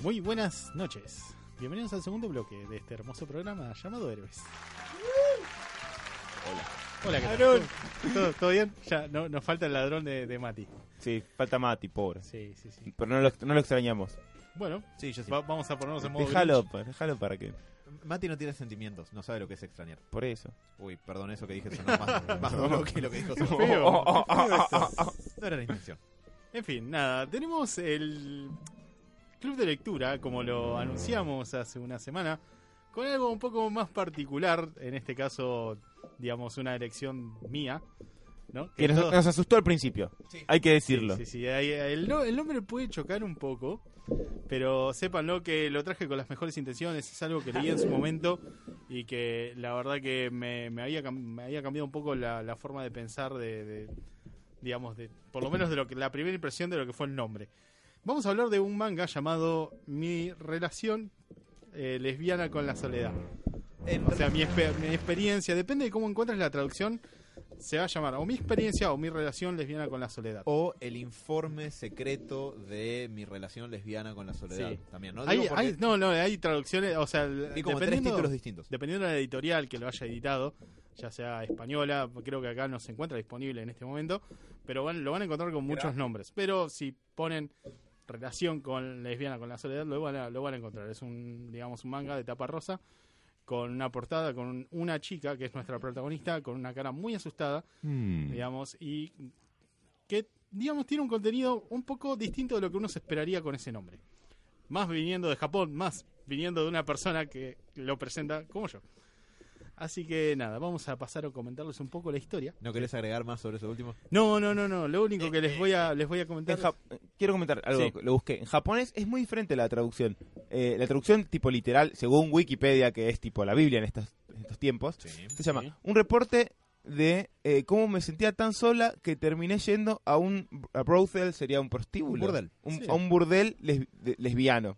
Muy buenas noches. Bienvenidos al segundo bloque de este hermoso programa llamado Héroes. Hola. Hola, ¿qué tal? ¿Todo, todo bien? Ya, no, nos falta el ladrón de, de Mati. Sí, falta Mati, pobre. Sí, sí, sí. Pero no lo, no lo extrañamos. Bueno, Sí, yo sí. va- vamos a ponernos en modo Déjalo, pa- déjalo para que. Mati no tiene sentimientos, no sabe lo que es extrañar. Por eso. Uy, perdón, eso que dije sonó más, más duro que lo que dijo. Feo. No era la intención. En fin, nada, tenemos el club de lectura, como lo anunciamos hace una semana, con algo un poco más particular, en este caso, digamos, una elección mía, ¿no? Que nos, asustó al principio. Sí. Hay que decirlo. Sí, sí, el, no- el nombre puede chocar un poco, pero sépanlo que lo traje con las mejores intenciones, es algo que leí en su momento y que la verdad que me, me había, cam- me había cambiado un poco la, la forma de pensar de, de, digamos, de por lo menos de lo que la primera impresión de lo que fue el nombre. Vamos a hablar de un manga llamado Mi relación eh, lesbiana con la soledad. O sea, mi, exper- mi experiencia, depende de cómo encuentres la traducción, se va a llamar o mi experiencia o mi relación lesbiana con la soledad. O el informe secreto de mi relación lesbiana con la soledad. Sí. También, ¿no? Hay, Digo porque hay- no, no, hay traducciones, o sea, vi como tres títulos distintos. dependiendo de la editorial que lo haya editado, ya sea española, creo que acá no se encuentra disponible en este momento, pero van, lo van a encontrar con muchos nombres. Pero si ponen relación con lesbiana con la soledad, lo van a, lo van a encontrar. Es un, digamos, un manga de tapa rosa con una portada con una chica que es nuestra protagonista con una cara muy asustada Mm. digamos, y que, digamos, tiene un contenido un poco distinto de lo que uno se esperaría con ese nombre. Más viniendo de Japón, más viniendo de una persona que lo presenta como yo. Así que nada, vamos a pasar a comentarles un poco la historia. ¿No querés agregar más sobre eso último? No, no, no, no. Lo único que les voy a, les voy a En comentar. Quiero comentar algo, Sí. lo busqué. En japonés es muy diferente la traducción. Eh, la traducción tipo literal, según Wikipedia, que es tipo la Biblia en estos, en estos tiempos, Sí. se llama. Un reporte de eh, cómo me sentía tan sola que terminé yendo a un a brothel, sería un prostíbulo. Un burdel. Un- Sí. A un burdel les- de- lesbiano.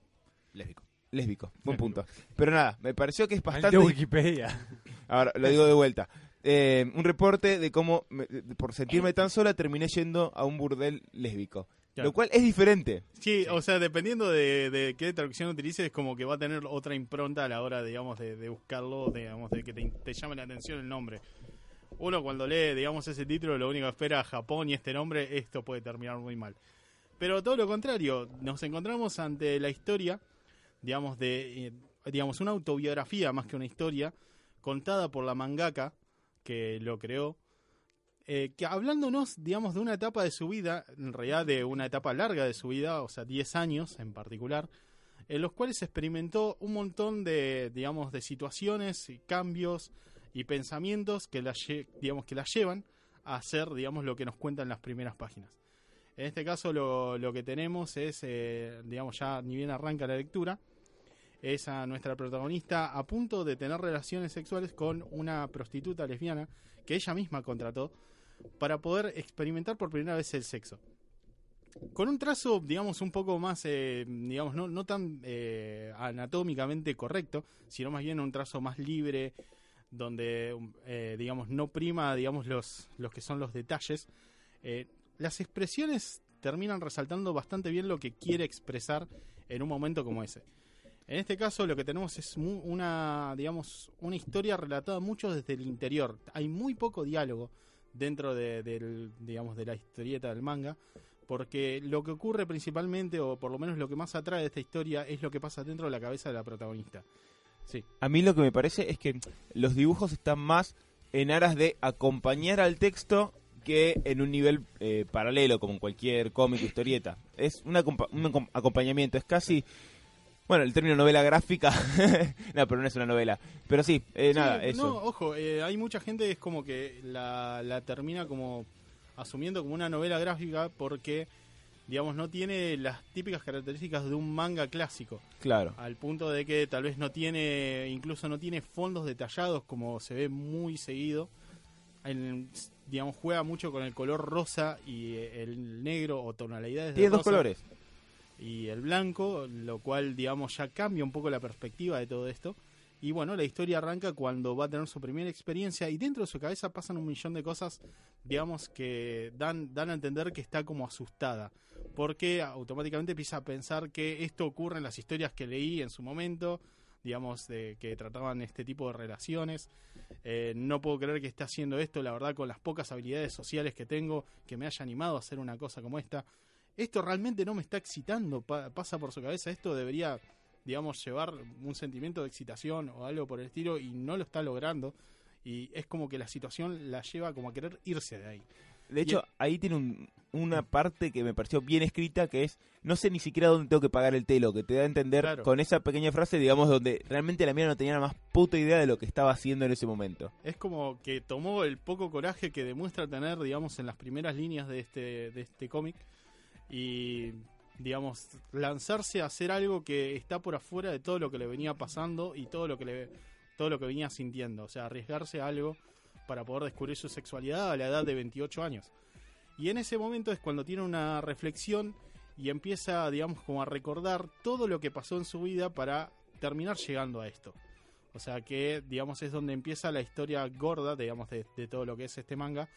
Lésbico. Lésbico, buen punto. Pero nada, me pareció que es bastante... de Wikipedia. Ahora, lo digo de vuelta. Eh, un reporte de cómo, me- por sentirme tan sola, terminé yendo a un burdel lésbico. Claro. Lo cual es diferente. Sí, o sea, dependiendo de, de qué traducción utilices, es como que va a tener otra impronta a la hora, digamos, de, de buscarlo, digamos, de que te, te llame la atención el nombre. Uno cuando lee, digamos, ese título, lo único que espera Japón y este nombre, esto puede terminar muy mal. Pero todo lo contrario, nos encontramos ante la historia, digamos, de, eh, digamos, una autobiografía más que una historia, contada por la mangaka que lo creó, eh, que hablándonos, digamos, de una etapa de su vida, en realidad de una etapa larga de su vida, o sea, 10 años en particular, en los cuales experimentó un montón de, digamos, de situaciones y cambios y pensamientos que la, digamos, que llevan a hacer, digamos, lo que nos cuentan las primeras páginas. En este caso lo, lo que tenemos es, eh, digamos, ya ni bien arranca la lectura, es a nuestra protagonista a punto de tener relaciones sexuales con una prostituta lesbiana que ella misma contrató para poder experimentar por primera vez el sexo. Con un trazo, digamos, un poco más, eh, digamos, no, no tan eh, anatómicamente correcto, sino más bien un trazo más libre, donde, eh, digamos, no prima, digamos, los, los que son los detalles. Las expresiones terminan resaltando bastante bien lo que quiere expresar en un momento como ese. En este caso lo que tenemos es una, digamos, una historia relatada mucho desde el interior. Hay muy poco diálogo dentro de, del, digamos, de la historieta del manga, porque lo que ocurre principalmente, o por lo menos lo que más atrae de esta historia, es lo que pasa dentro de la cabeza de la protagonista. Sí, A mí lo que me parece es que los dibujos están más en aras de acompañar al texto que en un nivel eh, paralelo, como en cualquier cómic historieta. Es un, acompa- un acom- acompañamiento, es casi... Bueno, el término novela gráfica... no, pero no es una novela. Pero sí, eh, Sí, nada, eso. No, ojo, eh, hay mucha gente que es como que la, la termina como asumiendo como una novela gráfica porque, digamos, no tiene las típicas características de un manga clásico. Claro. Al punto de que tal vez no tiene, incluso no tiene fondos detallados como se ve muy seguido. En- digamos, juega mucho con el color rosa y el negro o tonalidades de Tiene dos colores. Y el blanco, lo cual, digamos, ya cambia un poco la perspectiva de todo esto. Y bueno, la historia arranca cuando va a tener su primera experiencia y dentro de su cabeza pasan un millón de cosas, digamos, que dan, dan a entender que está como asustada. Porque automáticamente empieza a pensar que esto ocurre en las historias que leí en su momento, digamos, de que trataban este tipo de relaciones. Eh, no puedo creer que esté haciendo esto, la verdad, con las pocas habilidades sociales que tengo, que me haya animado a hacer una cosa como esta. Esto realmente no me está excitando, pa- pasa por su cabeza, esto debería digamos, llevar un sentimiento de excitación o algo por el estilo y no lo está logrando. Y es como que la situación la lleva como a querer irse de ahí. De hecho, ahí tiene un- una parte que me pareció bien escrita, que es, no sé ni siquiera dónde tengo que pagar el telo, que te da a entender Claro. con esa pequeña frase, digamos, donde realmente la mía no tenía la más puta idea de lo que estaba haciendo en ese momento. Es como que tomó el poco coraje que demuestra tener, digamos, en las primeras líneas de este, de este cómic y, digamos, lanzarse a hacer algo que está por afuera de todo lo que le venía pasando y todo lo que le, todo lo que venía sintiendo. O sea, arriesgarse a algo para poder descubrir su sexualidad a la edad de 28 años. Y en ese momento es cuando tiene una reflexión y empieza, digamos, como a recordar todo lo que pasó en su vida para terminar llegando a esto. O sea que, digamos, es donde empieza la historia gorda, digamos, de, de todo lo que es este manga.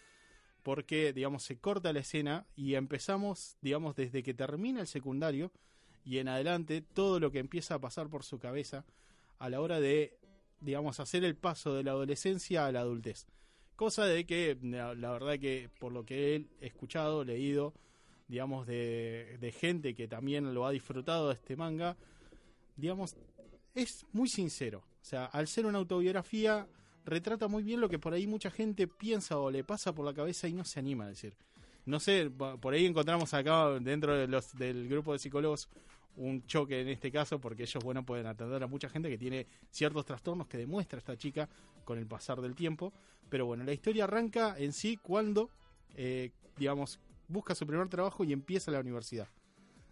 Porque, digamos, se corta la escena y empezamos, digamos, desde que termina el secundario y en adelante todo lo que empieza a pasar por su cabeza a la hora de, digamos, hacer el paso de la adolescencia a la adultez. Cosa de que, la, verdad que por lo que he escuchado, leído, digamos, de, de gente que también lo ha disfrutado de este manga, digamos, es muy sincero. O sea, al ser una autobiografía, retrata muy bien lo que por ahí mucha gente piensa o le pasa por la cabeza y no se anima a decir. No sé, po- por ahí encontramos acá dentro del grupo de psicólogos un choque en este caso porque ellos, bueno, pueden atender a mucha gente que tiene ciertos trastornos que demuestra esta chica con el pasar del tiempo. Pero bueno, la historia arranca en sí cuando, eh, digamos, busca su primer trabajo y empieza la universidad.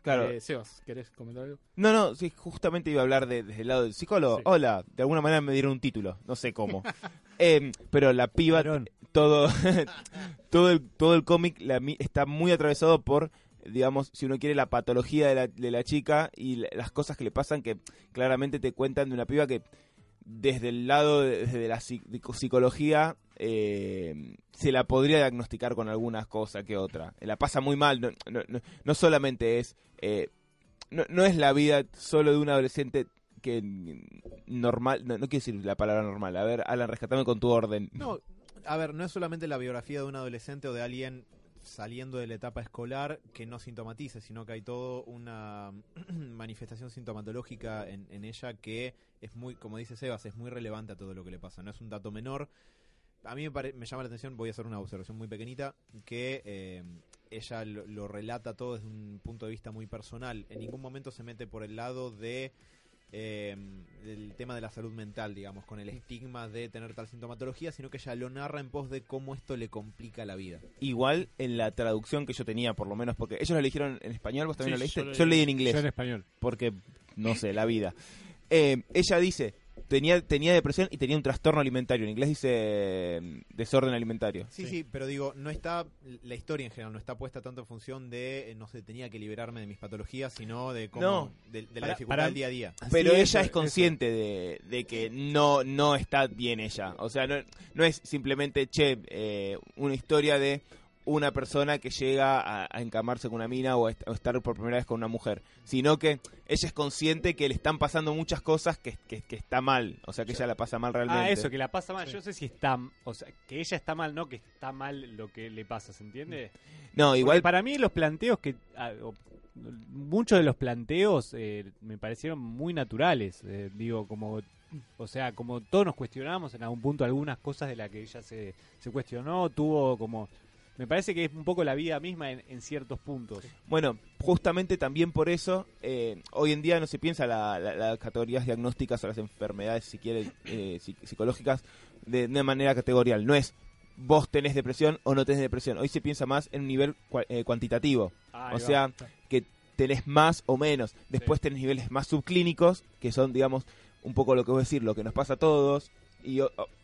Claro. Eh, Sebas, ¿querés comentar algo? No, no, sí, justamente iba a hablar de- desde el lado del psicólogo. Sí. Hola, de alguna manera me dieron un título, no sé cómo. Em, pero la piba, todo, todo el, todo el cómic la mi- está muy atravesado por, digamos, si uno quiere, la patología de la, de la chica y la- las cosas que le pasan que claramente te cuentan de una piba que desde el lado de, desde la psicología eh, se la podría diagnosticar con algunas cosas que otra. La pasa muy mal, no, no, no, no solamente es... eh, no, es la vida solo de un adolescente que normal, no, no quiero decir la palabra normal, a ver, Alan, rescatame con tu orden. No, a ver, no es solamente la biografía de un adolescente o de alguien saliendo de la etapa escolar que no sintomatice, sino que hay todo una manifestación sintomatológica en, en ella que es muy, como dice Sebas, es muy relevante a todo lo que le pasa. No es un dato menor. A mí me, pare- me llama la atención, voy a hacer una observación muy pequeñita, que eh, ella lo, lo relata todo desde un punto de vista muy personal. En ningún momento se mete por el lado de eh, del tema de la salud mental, digamos, con el estigma de tener tal sintomatología, sino que ella lo narra en pos de cómo esto le complica la vida. Igual en la traducción que yo tenía, por lo menos, porque ellos lo eligieron en español, vos también Sí, lo leíste. yo lo Yo, leí en Yo inglés, en español. porque, no sé, la vida. Eh, ella dice, tenía, tenía depresión y tenía un trastorno alimentario. En inglés dice eh, desorden alimentario. Sí, sí, Sí. pero digo, no está, la historia en general no está puesta tanto en función de, eh, no sé, tenía que liberarme de mis patologías, sino de cómo, No. de, de la Para- dificultad para- del día a día. Pero Sí, ella eso, es consciente de, de que no, no está bien ella. O sea, no, no es simplemente, che, eh, una historia de una persona que llega a, a encamarse con una mina o a est- o estar por primera vez con una mujer, sino que ella es consciente que le están pasando muchas cosas que, que, que está mal, o sea que ella la pasa mal realmente. Ah, eso, que la pasa mal. Sí. Yo no sé si está. O sea, que ella está mal, no que está mal lo que le pasa, ¿se entiende? No, Porque igual para mí los planteos que. ah, muchos de los planteos eh, me parecieron muy naturales. eh, digo, como. O sea, como todos nos cuestionamos en algún punto algunas cosas de las que ella se, se cuestionó, tuvo como. Me parece que es un poco la vida misma en, en ciertos puntos. Bueno, justamente también por eso, eh, hoy en día no se piensa la- la- las categorías diagnósticas o las enfermedades, si quiere, eh, psi- psicológicas, de, de una manera categorial. No es vos tenés depresión o no tenés depresión. Hoy se piensa más en un nivel cua- eh, cuantitativo. Ahí o va. sea, que tenés más o menos. Después tenés niveles más subclínicos, que son, digamos, un poco lo que voy a decir, lo que nos pasa a todos. Y,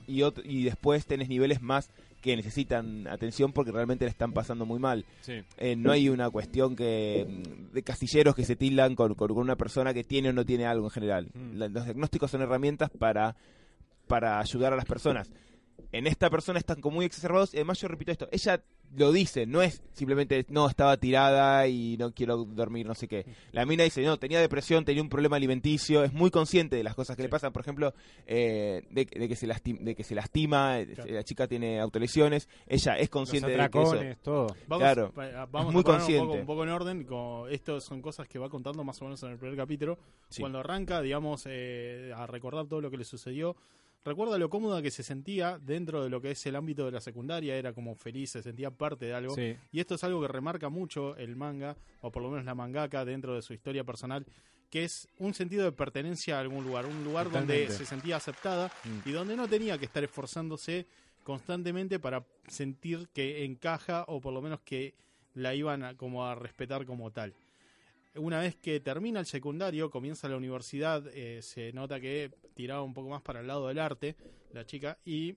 y, y después tenés niveles más que necesitan atención porque realmente le están pasando muy mal. Sí. Eh, no hay una cuestión que mm, de castilleros que se tildan con, con- con una persona que tiene o no tiene algo en general. Mm. La- los diagnósticos son herramientas para, para ayudar a las personas. En esta persona están como muy exacerbados y además yo repito esto, ella lo dice, no es simplemente no estaba tirada y no quiero dormir, no sé qué. La mina dice, no, tenía depresión, tenía un problema alimenticio, es muy consciente de las cosas que le pasan, por ejemplo, eh, de, de que se lastima, de que se lastima, eh, Claro. la chica tiene autolesiones, ella es Los consciente de que eso... atracones, todo. Vamos, Claro. vamos muy a poner un consciente. poco, un poco en orden. Con, esto son cosas que va contando más o menos en el primer capítulo. Sí. Cuando arranca, digamos, eh, a recordar todo lo que le sucedió. Recuerda lo cómoda que se sentía dentro de lo que es el ámbito de la secundaria. Era como feliz, se sentía parte de algo. Sí. Y esto es algo que remarca mucho el manga, o por lo menos la mangaka, dentro de su historia personal, que es un sentido de pertenencia a algún lugar, un lugar donde se sentía aceptada Mm. y donde no tenía que estar esforzándose constantemente para sentir que encaja o por lo menos que la iban a, como a respetar como tal. Una vez que termina el secundario, comienza la universidad, eh, se nota que tiraba un poco más para el lado del arte la chica y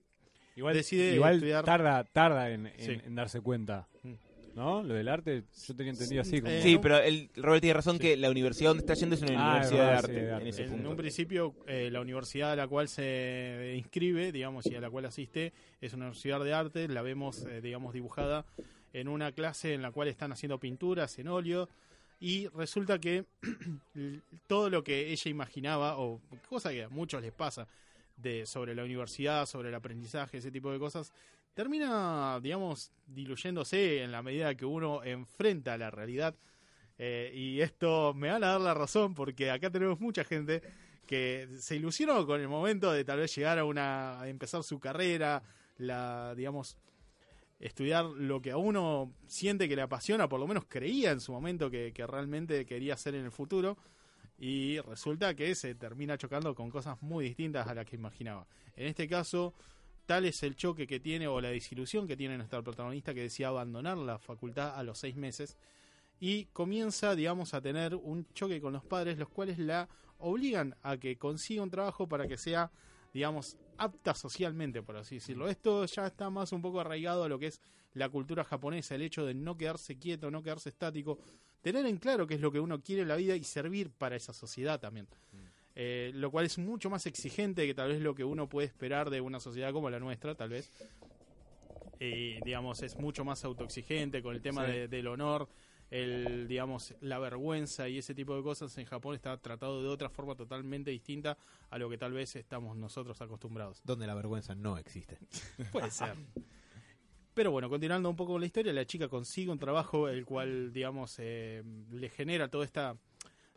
Igual, Decide igual estudiar- tarda, tarda en, en- Sí. en darse cuenta. Mm. ¿No? Lo del arte, yo tenía entendido así. Como... Eh, Sí, no. pero el, Robert tiene razón Sí. que la universidad donde está yendo es una Ah, universidad es de arte, sí, de arte. en ese En punto. un principio, eh, la universidad a la cual se inscribe, digamos, y a la cual asiste, es una universidad de arte. La vemos, eh, digamos, dibujada en una clase en la cual están haciendo pinturas en óleo. Y resulta que todo lo que ella imaginaba, o cosa que a muchos les pasa, de, sobre la universidad, sobre el aprendizaje, ese tipo de cosas, termina, digamos, diluyéndose en la medida que uno enfrenta la realidad. Eh, y esto me van a dar la razón porque acá tenemos mucha gente que se ilusionó con el momento de tal vez llegar a una a empezar su carrera, la digamos estudiar lo que a uno siente que le apasiona, por lo menos creía en su momento que, realmente quería hacer en el futuro y resulta que se termina chocando con cosas muy distintas a las que imaginaba. En este caso, tal es el choque que tiene o la desilusión que tiene nuestra protagonista que decía abandonar la facultad a los seis meses y comienza, digamos, a tener un choque con los padres, los cuales la obligan a que consiga un trabajo para que sea, digamos, apta socialmente, por así decirlo. Esto ya está más un poco arraigado a lo que es la cultura japonesa, el hecho de no quedarse quieto, no quedarse estático, tener en claro qué es lo que uno quiere en la vida y servir para esa sociedad también. Eh, lo cual es mucho más exigente que tal vez lo que uno puede esperar de una sociedad como la nuestra, tal vez. Y, digamos, es mucho más autoexigente con el tema Sí. de- del honor, el, digamos, la vergüenza y ese tipo de cosas. En Japón está tratado de otra forma totalmente distinta a lo que tal vez estamos nosotros acostumbrados. Donde la vergüenza no existe. Puede ser. Pero bueno, continuando un poco con la historia, la chica consigue un trabajo el cual, digamos, eh, le genera toda esta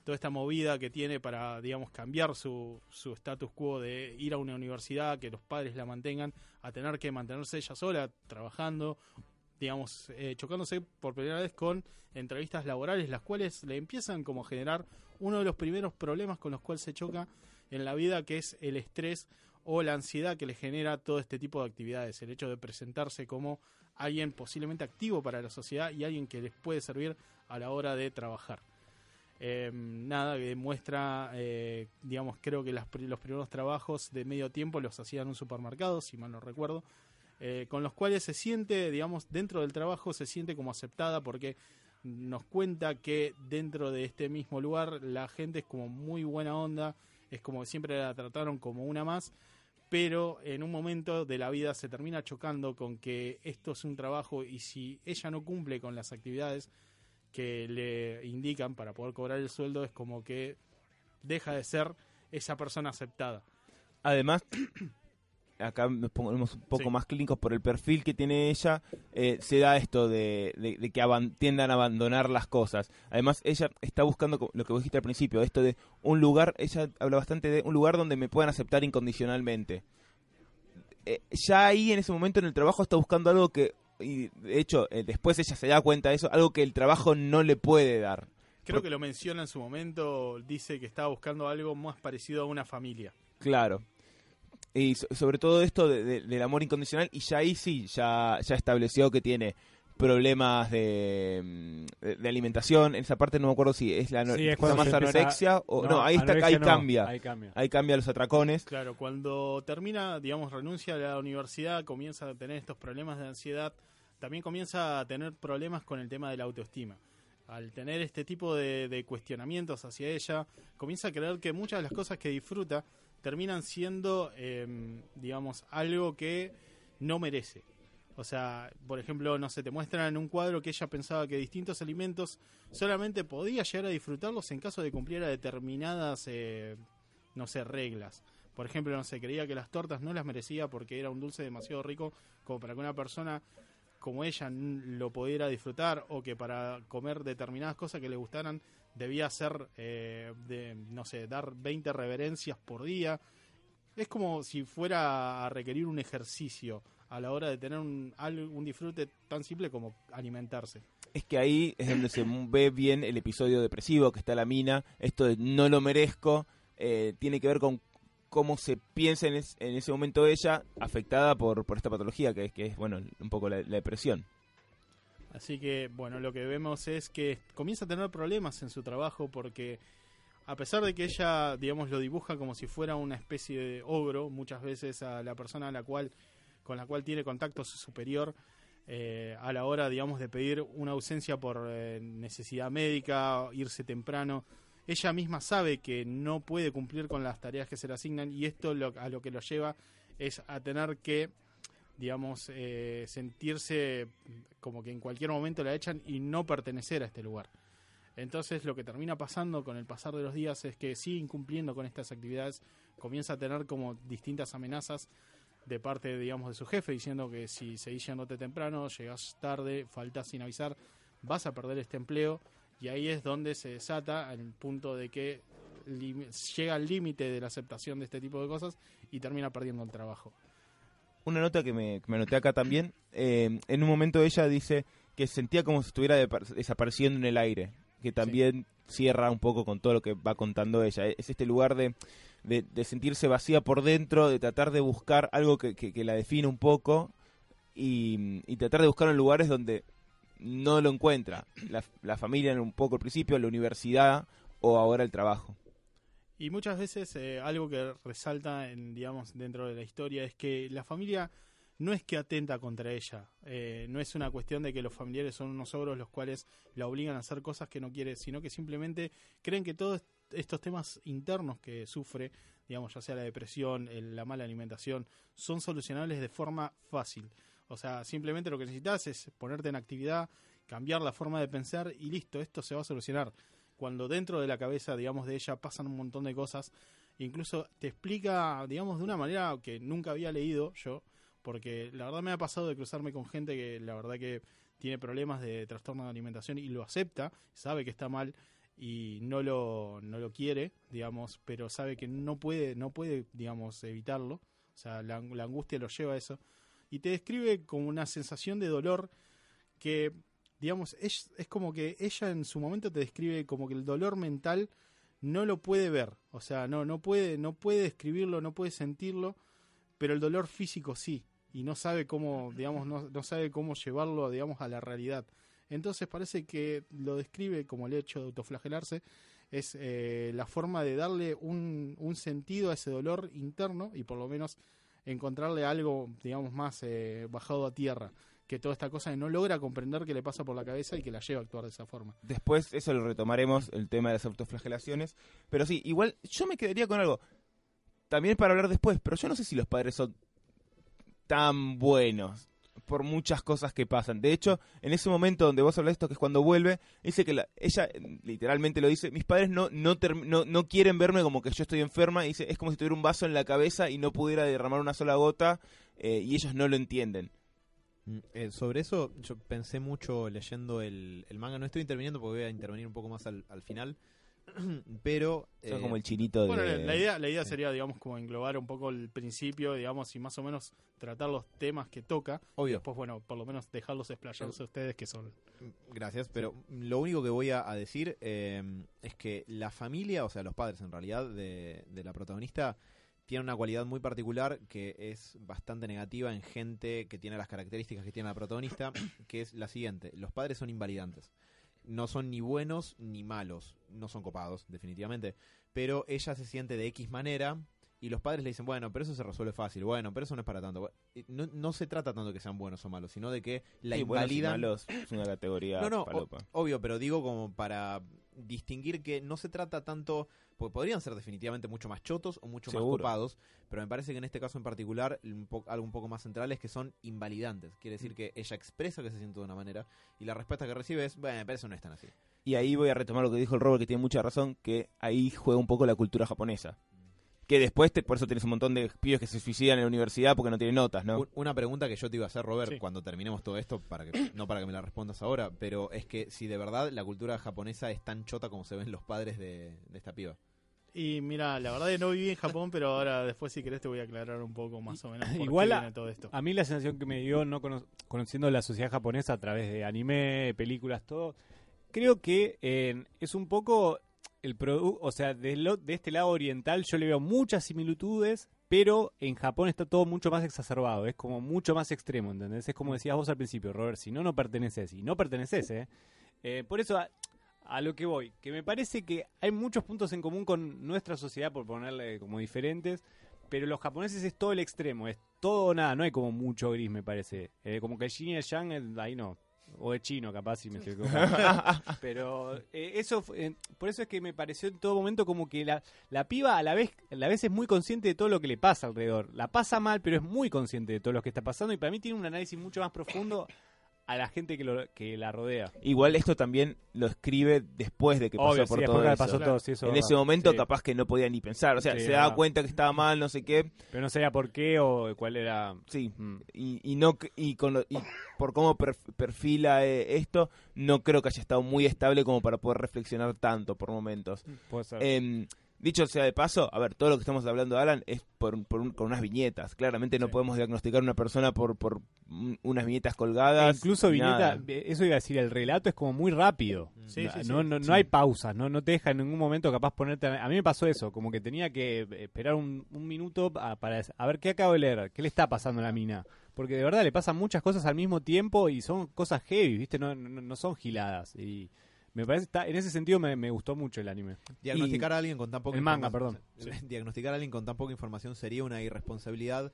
toda esta movida que tiene para, digamos, cambiar su, su status quo de ir a una universidad, que los padres la mantengan, a tener que mantenerse ella sola, trabajando, digamos, eh, chocándose por primera vez con entrevistas laborales, las cuales le empiezan como a generar uno de los primeros problemas con los cuales se choca en la vida, que es el estrés o la ansiedad que le genera todo este tipo de actividades, el hecho de presentarse como alguien posiblemente activo para la sociedad y alguien que les puede servir a la hora de trabajar. Eh, nada, que demuestra, eh, digamos, creo que las los primeros trabajos de medio tiempo los hacía en un supermercado, si mal no recuerdo, eh, con los cuales se siente, digamos, dentro del trabajo se siente como aceptada porque nos cuenta que dentro de este mismo lugar la gente es como muy buena onda, es como siempre la trataron como una más, pero en un momento de la vida se termina chocando con que esto es un trabajo y si ella no cumple con las actividades que le indican para poder cobrar el sueldo es como que deja de ser esa persona aceptada. Además, acá nos ponemos un poco Sí. más clínicos por el perfil que tiene ella, eh, se da esto de, de- de que aban- tiendan a abandonar las cosas. Además, ella está buscando lo que vos dijiste al principio, esto de un lugar, ella habla bastante de un lugar donde me puedan aceptar incondicionalmente. Eh, ya ahí en ese momento en el trabajo está buscando algo que, y de hecho, eh, después ella se da cuenta de eso, algo que el trabajo no le puede dar. Creo que lo menciona en su momento, dice que estaba buscando algo más parecido a una familia. Claro. Y so- sobre todo esto de- de- del amor incondicional, y ya ahí sí, ya, ya estableció que tiene problemas de, mm, de, de alimentación. En esa parte no me acuerdo si es la no- Sí, es cuando más anorexia o no, ahí está ahí no, cambia. Ahí cambia. Ahí cambia los atracones. Claro, cuando termina, digamos, renuncia a la universidad, comienza a tener estos problemas de ansiedad, también comienza a tener problemas con el tema de la autoestima. Al tener este tipo de, de cuestionamientos hacia ella, comienza a creer que muchas de las cosas que disfruta terminan siendo, em, digamos, algo que no merece. O sea, por ejemplo, no sé, te muestran en un cuadro que ella pensaba que distintos alimentos solamente podía llegar a disfrutarlos en caso de cumpliera determinadas, eh, no sé, reglas. Por ejemplo, no sé, creía que las tortas no las merecía porque era un dulce demasiado rico como para que una persona como ella lo pudiera disfrutar o que para comer determinadas cosas que le gustaran debía ser, eh, de, no sé, dar 20 reverencias por día. Es como si fuera a requerir un ejercicio a la hora de tener un, un disfrute tan simple como alimentarse. Es que ahí es donde se ve bien el episodio depresivo que está la mina. Esto de no lo merezco eh, tiene que ver con cómo se piensa en, es- en ese momento ella afectada por, esta patología que es, que es bueno, un poco la depresión. Así que, bueno, lo que vemos es que comienza a tener problemas en su trabajo porque a pesar de que ella, digamos, lo dibuja como si fuera una especie de ogro, muchas veces a la persona a la cual, con la cual tiene contacto su superior, eh, a la hora, digamos, de pedir una ausencia por eh, necesidad médica, irse temprano, ella misma sabe que no puede cumplir con las tareas que se le asignan y esto lo- a lo que lo lleva es a tener que digamos, eh, sentirse como que en cualquier momento la echan y no pertenecer a este lugar. Entonces lo que termina pasando con el pasar de los días es que sigue incumpliendo con estas actividades, comienza a tener como distintas amenazas de parte, digamos, de su jefe, diciendo que si seguís yéndote temprano, llegas tarde, faltas sin avisar, vas a perder este empleo y ahí es donde se desata al punto de que llega al límite de la aceptación de este tipo de cosas y termina perdiendo el trabajo. Una nota que me, que me anoté acá también. eh, en un momento ella dice que sentía como si estuviera desapareciendo en el aire. Que también cierra un poco con todo lo que va contando ella. Es este lugar de, de, de sentirse vacía por dentro, de tratar de buscar algo que, que- que la define un poco y, y tratar de buscar en lugares donde no lo encuentra. La, la familia en un poco al principio, la universidad o ahora el trabajo. Y muchas veces eh, algo que resalta en, digamos, dentro de la historia es que la familia no es que atenta contra ella, eh, no es una cuestión de que los familiares son unos ogros los cuales la obligan a hacer cosas que no quiere, sino que simplemente creen que todos estos temas internos que sufre, digamos, ya sea la depresión, el- la mala alimentación, son solucionables de forma fácil. O sea, simplemente lo que necesitas es ponerte en actividad, cambiar la forma de pensar y listo, esto se va a solucionar cuando dentro de la cabeza, digamos, de ella pasan un montón de cosas, incluso te explica, digamos, de una manera que nunca había leído yo, porque la verdad me ha pasado de cruzarme con gente que la verdad que tiene problemas de trastorno de alimentación y lo acepta, sabe que está mal y no lo, no lo quiere, digamos, pero sabe que no puede, no puede, digamos, evitarlo, o sea, la, la angustia lo lleva a eso, y te describe como una sensación de dolor que digamos, es, es como que ella en su momento te describe como que el dolor mental no lo puede ver, o sea, no, no puede, no puede describirlo, no puede sentirlo, pero el dolor físico sí, y no sabe cómo, digamos, no, sabe cómo llevarlo, digamos, a la realidad. Entonces parece que lo describe como el hecho de autoflagelarse, es eh, la forma de darle un, un sentido a ese dolor interno y por lo menos encontrarle algo, digamos, más eh, bajado a tierra que toda esta cosa no logra comprender que le pasa por la cabeza y que la lleva a actuar de esa forma. Después eso lo retomaremos, el tema de las autoflagelaciones. Pero sí, igual yo me quedaría con algo. También para hablar después, pero yo no sé si los padres son tan buenos por muchas cosas que pasan. De hecho, en ese momento donde vos hablas de esto, que es cuando vuelve, dice que la- ella literalmente lo dice, mis padres no, no, no, no quieren verme como que yo estoy enferma, y dice, es como si tuviera un vaso en la cabeza y no pudiera derramar una sola gota, eh, y ellos no lo entienden. Mm, eh, sobre eso yo pensé mucho leyendo el, el manga. No estoy interviniendo porque voy a intervenir un poco más al, al final. Pero... Son eh, como el chinito de... Bueno, la idea, la idea sí. sería, digamos, como englobar un poco el principio, digamos, y más o menos tratar los temas que toca. Obvio. Después, bueno, por lo menos dejarlos explayarse a ustedes que son. Gracias, pero lo único que voy a, a decir eh, es que la familia, o sea, los padres en realidad de, de la protagonista, tiene una cualidad muy particular que es bastante negativa en gente que tiene las características que tiene la protagonista, que es la siguiente. Los padres son invalidantes. No son ni buenos ni malos. No son copados, definitivamente. Pero ella se siente de X manera y los padres le dicen, bueno, pero eso se resuelve fácil. Bueno, pero eso no es para tanto. No, no se trata tanto de que sean buenos o malos, sino de que la Sí, buenos y invalidan malos es una categoría no, no, o- obvio, pero digo como para distinguir que no se trata tanto, porque podrían ser definitivamente mucho más chotos o mucho más copados, pero me parece que en este caso en particular un po- algo un poco más central es que son invalidantes. Quiere Mm. decir que ella expresa que se siente de una manera y la respuesta que recibe es, bueno, pero eso no es tan así. Y ahí voy a retomar lo que dijo el Robert, que tiene mucha razón, que ahí juega un poco la cultura japonesa. Que después, te- por eso tienes un montón de pibes que se suicidan en la universidad porque no tienen notas, ¿no? Un- Una pregunta que yo te iba a hacer, Robert, Sí. cuando terminemos todo esto, para que, no para que me la respondas ahora, pero es que si de verdad la cultura japonesa es tan chota como se ven los padres de, de esta piba. Y mira, la verdad que no viví en Japón, pero ahora después si querés te voy a aclarar un poco más o menos por Igual qué a- viene todo esto. A mí la sensación que me dio, no cono- conociendo la sociedad japonesa a través de anime, películas, todo, creo que eh, es un poco el producto, o sea, de, lo- de este lado oriental yo le veo muchas similitudes, pero en Japón está todo mucho más exacerbado, es como mucho más extremo, ¿entendés? Es como decías vos al principio, Robert, si no, no perteneces, y no perteneces, ¿eh? Eh, por eso, a, lo que voy, que me parece que hay muchos puntos en común con nuestra sociedad, por ponerle como diferentes, pero los japoneses es todo el extremo, es todo o nada, no hay como mucho gris, me parece. Eh, como que el yin y el yang, ahí no. O es chino, capaz, si me estoy. Pero eh, eso, eh, por eso es que me pareció en todo momento como que la, la piba a la vez a la vez es muy consciente de todo lo que le pasa alrededor. La pasa mal, pero es muy consciente de todo lo que está pasando y para mí tiene un análisis mucho más profundo a la gente que, lo- que la rodea. Igual esto también lo escribe después de que pasó por sí, todo eso. pasó Claro. todo, sí, eso en es ese momento Sí. capaz que no podía ni pensar, o sea, se daba cuenta que estaba mal, no sé qué, Pero no sabía por qué o cuál era... sí, Mm. y, y no y con lo- y por cómo perf- perfila eh, esto, no creo que haya estado muy estable como para poder reflexionar tanto por momentos. Puede ser. Em, dicho sea de paso, a ver, todo lo que estamos hablando, Alan, es por, un- por un- con unas viñetas. Claramente no Sí. podemos diagnosticar a una persona por, por un- unas viñetas E colgadas. incluso Viñeta, nada. eh, eso iba a decir, el relato es como muy rápido. Sí, no, sí, sí. no, no, no Sí. hay pausas, no, no te deja en ningún momento capaz ponerte... A mí me pasó eso, como que tenía que esperar un, un minuto a, para a ver qué acabo de leer, qué le está pasando a la mina. Porque de verdad le pasan muchas cosas al mismo tiempo y son cosas heavy, ¿viste? No, no, no son giladas. Y me parece, está, en ese sentido me, me gustó mucho el anime. Diagnosticar a alguien con tan poca El manga, informa- Diagnosticar a alguien con tan poca información sería una irresponsabilidad,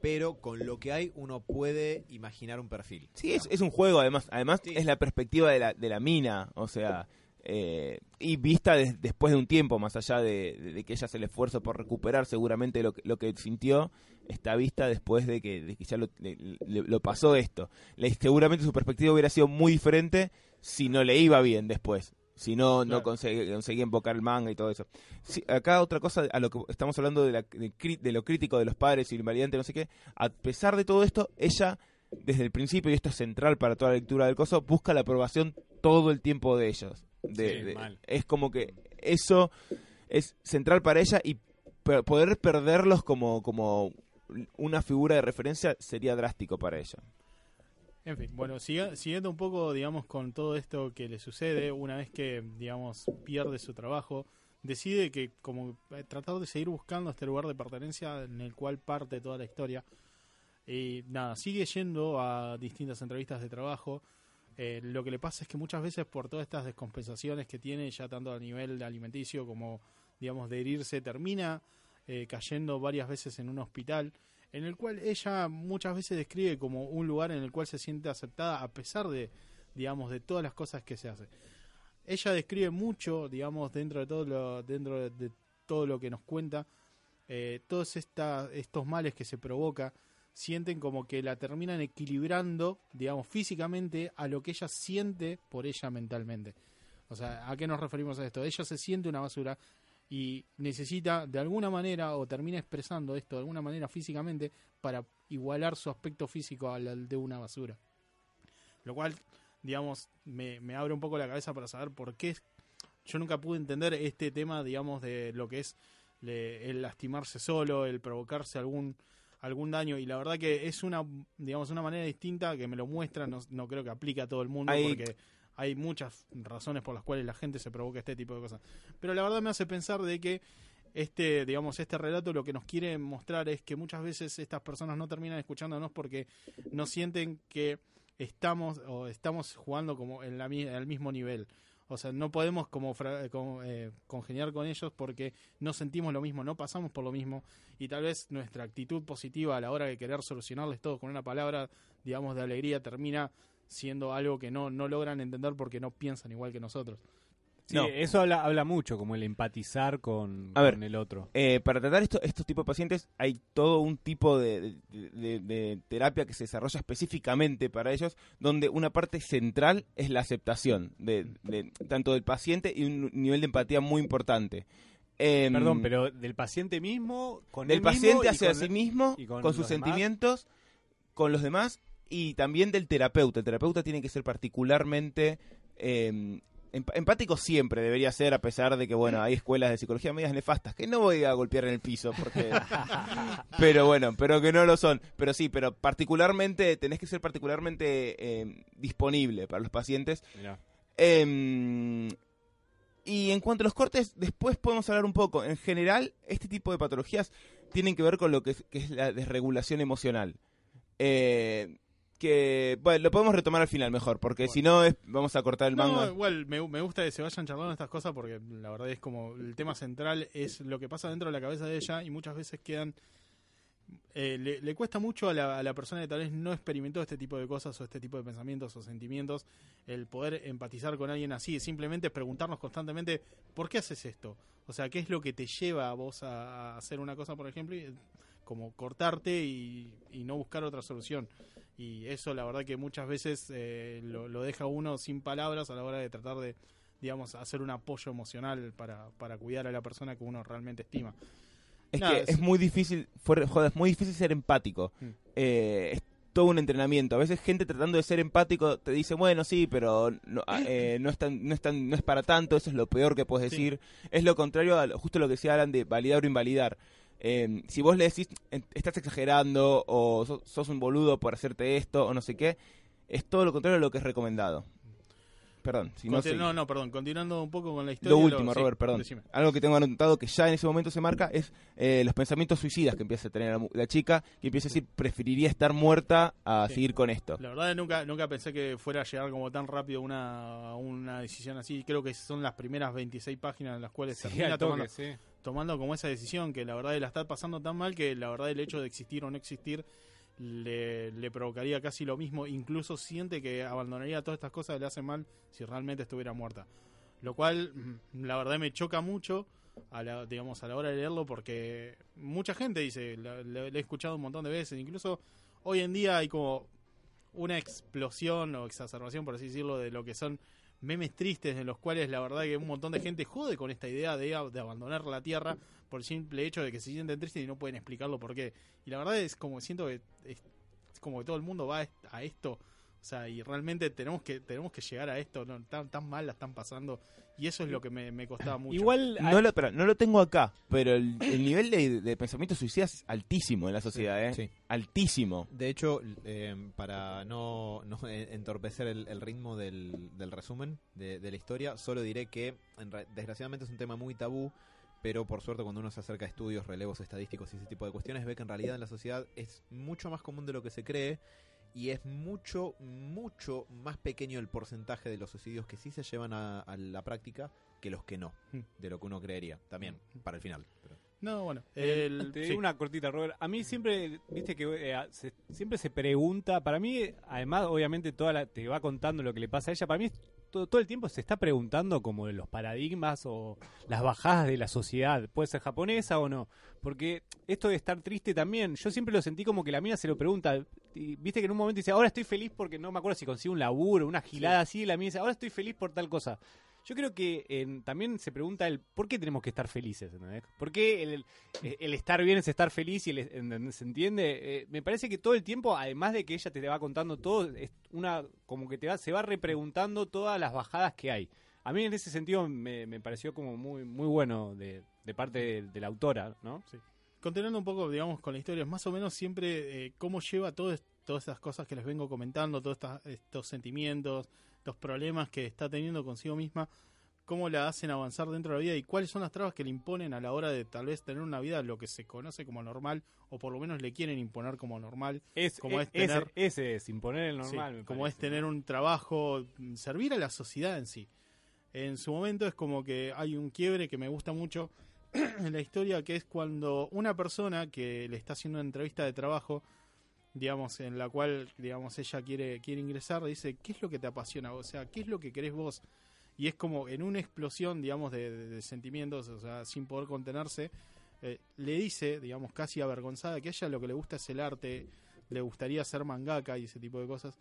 pero con lo que hay uno puede imaginar un perfil. Sí, es, es un juego, además. Además, Sí. es la perspectiva de la, de la mina. O sea, eh, y vista des- después de un tiempo, más allá de, de- de que ella hace el esfuerzo por recuperar seguramente lo que, lo que sintió, está vista después de que, de que ya lo, le- le- lo pasó esto. Le- seguramente su perspectiva hubiera sido muy diferente si no le iba bien después. Si no, no conseguía, conseguía invocar el manga y todo eso. Sí, acá otra cosa, a lo que estamos hablando de, la- de lo crítico de los padres y el invalidante, no sé qué. A pesar de todo esto, ella desde el principio, y esto es central para toda la lectura del coso, busca la aprobación todo el tiempo de ellos. De- Sí, de- mal. es como que eso es central para ella y per- poder perderlos como, como una figura de referencia sería drástico para ella. En fin, bueno, siguiendo un poco, digamos, con todo esto que le sucede, una vez que, digamos, pierde su trabajo, decide que, como, eh, tratar de seguir buscando este lugar de pertenencia en el cual parte toda la historia. Y nada, sigue yendo a distintas entrevistas de trabajo. Eh, lo que le pasa es que muchas veces por todas estas descompensaciones que tiene, ya tanto a nivel alimenticio como, digamos, de herirse, termina eh, cayendo varias veces en un hospital en el cual ella muchas veces describe como un lugar en el cual se siente aceptada a pesar de, digamos, de todas las cosas que se hace. Ella describe mucho, digamos, dentro de todo lo, dentro de, todo lo que nos cuenta, eh, todos estos males que se provoca, sienten como que la terminan equilibrando, digamos, físicamente a lo que ella siente por ella mentalmente. O sea, ¿a qué nos referimos a esto? Ella se siente una basura y necesita de alguna manera o termina expresando esto de alguna manera físicamente para igualar su aspecto físico al, de una basura. Lo cual, digamos, me, me abre un poco la cabeza para saber por qué yo nunca pude entender este tema, digamos, de lo que es le- el lastimarse solo, el provocarse algún algún daño y la verdad que es una digamos una manera distinta que me lo muestra no, no creo que aplique a todo el mundo porque hay muchas razones por las cuales la gente se provoca este tipo de cosas pero la verdad me hace pensar de que este, digamos, este relato lo que nos quiere mostrar es que muchas veces estas personas no terminan escuchándonos porque no sienten que estamos o estamos jugando como en la, mi- al mismo nivel. O sea, no podemos como, como, eh, congeniar con ellos porque no sentimos lo mismo, no pasamos por lo mismo y tal vez nuestra actitud positiva a la hora de querer solucionarles todo con una palabra, digamos, de alegría termina siendo algo que no, no logran entender porque no piensan igual que nosotros. Sí, No. eso habla, habla mucho, como el empatizar con, A ver. con el otro. Eh, para tratar esto, estos tipos de pacientes hay todo un tipo de, de- de- de terapia que se desarrolla específicamente para ellos, donde una parte central es la aceptación de, de- tanto del paciente y un nivel de empatía muy importante. Em, Perdón, pero del paciente mismo, con del él mismo paciente hacia con- sí mismo, y con, con sus demás. sentimientos, con los demás y también del terapeuta. El terapeuta tiene que ser particularmente em, emp- empático siempre debería ser a pesar de que bueno hay escuelas de psicología medias nefastas que no voy a golpear en el piso porque pero bueno pero que no lo son pero sí pero particularmente tenés que ser particularmente em, disponible para los pacientes. Em, y en cuanto a los cortes, después podemos hablar un poco. En general, este tipo de patologías tienen que ver con lo que es, que es la desregulación emocional. Eh, que, bueno, lo podemos retomar al final mejor, porque Bueno. si no, es- vamos a cortar el No, manga. igual me, me gusta que se vayan charlando estas cosas porque la verdad es como el tema central es lo que pasa dentro de la cabeza de ella y muchas veces quedan... eh, le, le cuesta mucho a la, a la persona que tal vez no experimentó este tipo de cosas o este tipo de pensamientos o sentimientos el poder empatizar con alguien así, simplemente preguntarnos constantemente ¿por qué haces esto? O sea, ¿qué es lo que te lleva a vos a, a hacer una cosa, por ejemplo? y, como cortarte y, y no buscar otra solución. Y eso la verdad que muchas veces eh, lo, lo deja uno sin palabras a la hora de tratar de, digamos, hacer un apoyo emocional para, para cuidar a la persona que uno realmente estima. Es Nada, que es- es muy difícil, fuera- joder, es muy difícil ser empático. Mm. Eh, es todo un entrenamiento. A veces gente tratando de ser empático te dice, bueno, sí, pero no, ah, eh, no, es, tan, no, es, tan- no es para tanto, eso es lo peor que puedes Sí. decir. Es lo contrario a justo lo que decía Alan de validar o invalidar. Eh, si vos le decís, "En- estás exagerando o sos, sos un boludo por hacerte esto o no sé qué, es todo lo contrario a lo que es recomendado. Perdón, si no, no, no, perdón, continuando un poco con la historia. Lo último, Robert, perdón. decime. Algo que tengo anotado que ya en ese momento se marca es eh, los pensamientos suicidas que empieza a tener la, mu- la chica, que empieza a decir, preferiría estar muerta a Sí. seguir con esto. La verdad nunca nunca pensé que fuera a llegar como tan rápido una, una decisión así. Creo que son las primeras 26 páginas en las cuales Sí, termina tomando, sí. Tomando como esa decisión que la verdad la está pasando tan mal que la verdad el hecho de existir o no existir le, le provocaría casi lo mismo. Incluso siente que abandonaría todas estas cosas le hacen mal si realmente estuviera muerta. Lo cual, mm, la verdad, me choca mucho a la, digamos, a la hora de leerlo porque mucha gente dice, le he escuchado un montón de veces, incluso hoy en día hay como una explosión o exacerbación, por así decirlo, de lo que son memes tristes en los cuales la verdad que un montón de gente jode con esta idea de, de abandonar la Tierra por el simple hecho de que se sienten tristes y no pueden explicarlo por qué. Y la verdad es como siento que es, como que todo el mundo va a esto, o sea, y realmente tenemos que tenemos que llegar a esto, no, tan, tan mal la están pasando y eso es lo que me, me costaba mucho. Igual, No lo, espera, no lo tengo acá, pero el, el nivel de, de pensamiento suicida es altísimo en la sociedad, ¿eh? Sí. Altísimo. De hecho, eh, para no, no en- entorpecer el, el ritmo del, del resumen de, de la historia, solo diré que desgraciadamente es un tema muy tabú, pero por suerte cuando uno se acerca a estudios, relevos estadísticos y ese tipo de cuestiones, ve que en realidad en la sociedad es mucho más común de lo que se cree y es mucho, mucho más pequeño el porcentaje de los suicidios que sí se llevan a, a la práctica que los que no, Mm. de lo que uno creería. También, para el final. pero- No, bueno, Eh, el, te sí. digo una cortita, Robert. A mí siempre, viste que eh, se- siempre se pregunta, para mí, además, obviamente, toda la, te va contando lo que le pasa a ella, para mí todo, todo el tiempo se está preguntando como de los paradigmas o las bajadas de la sociedad, puede ser japonesa o no, porque esto de estar triste también, yo siempre lo sentí como que la mina se lo pregunta, y viste que en un momento dice, ahora estoy feliz porque no me acuerdo si consigo un laburo, una gilada así, y la mina dice, ahora estoy feliz por tal cosa. Yo creo que en- también se pregunta el por qué tenemos que estar felices, ¿entendés? ¿Por qué el, estar bien es estar feliz y el. ¿se entiende? Eh, me parece que todo el tiempo, además de que ella te va contando todo, es una como que te va, se va repreguntando todas las bajadas que hay. A mí en ese sentido me, pareció como muy muy bueno de, parte de, la autora, ¿no? Continuando un poco, digamos, con la historia, más o menos siempre eh, cómo lleva todo todas estas cosas que les vengo comentando, todos estos sentimientos, estos problemas que está teniendo consigo misma, cómo la hacen avanzar dentro de la vida y cuáles son las trabas que le imponen a la hora de tal vez tener una vida lo que se conoce como normal o por lo menos le quieren imponer como normal. Es, Como e- es tener- ese, ese es, imponer el Sí, normal. me como es tener un trabajo, servir a la sociedad en sí. En su momento es como que hay un quiebre que me gusta mucho en la historia, que es cuando una persona que le está haciendo una entrevista de trabajo, digamos, en la cual, digamos, ella quiere, quiere ingresar, dice, ¿qué es lo que te apasiona? O sea, ¿qué es lo que querés vos? Y es como en una explosión, digamos, de, de- de sentimientos, o sea, sin poder contenerse, eh, le dice, digamos, casi avergonzada, que a ella lo que le gusta es el arte, le gustaría ser mangaka y ese tipo de cosas.